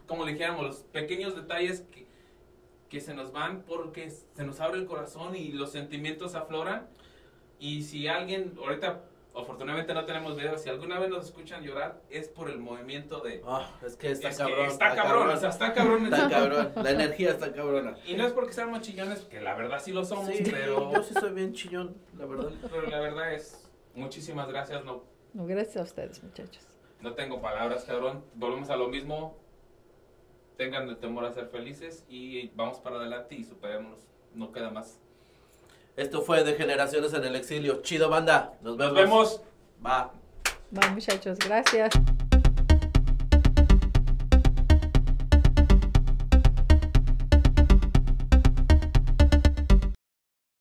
Speaker 2: como le dijéramos, los pequeños detalles que, que se nos van porque se nos abre el corazón y los sentimientos afloran. Y si alguien, ahorita afortunadamente no tenemos video, si alguna vez nos escuchan llorar, es por el movimiento de...
Speaker 3: Ah, es que está
Speaker 2: es que
Speaker 3: cabrón.
Speaker 2: está cabrón, o sea, está cabrón.
Speaker 3: Está cabrón. La energía está cabrona.
Speaker 2: Y no es porque seamos chillones, que la verdad sí lo somos,
Speaker 3: Sí,
Speaker 2: pero,
Speaker 3: yo sí soy bien chillón, la verdad.
Speaker 2: pero la verdad es, muchísimas gracias, no,
Speaker 4: No, gracias a ustedes, muchachos.
Speaker 2: no tengo palabras, cabrón. Volvemos a lo mismo, tengan el temor a ser felices y vamos para adelante y superémonos, no queda más.
Speaker 3: Esto fue de Generaciones en el Exilio. Chido, banda. Nos vemos.
Speaker 2: Nos vemos.
Speaker 3: Va.
Speaker 4: Va, muchachos, gracias.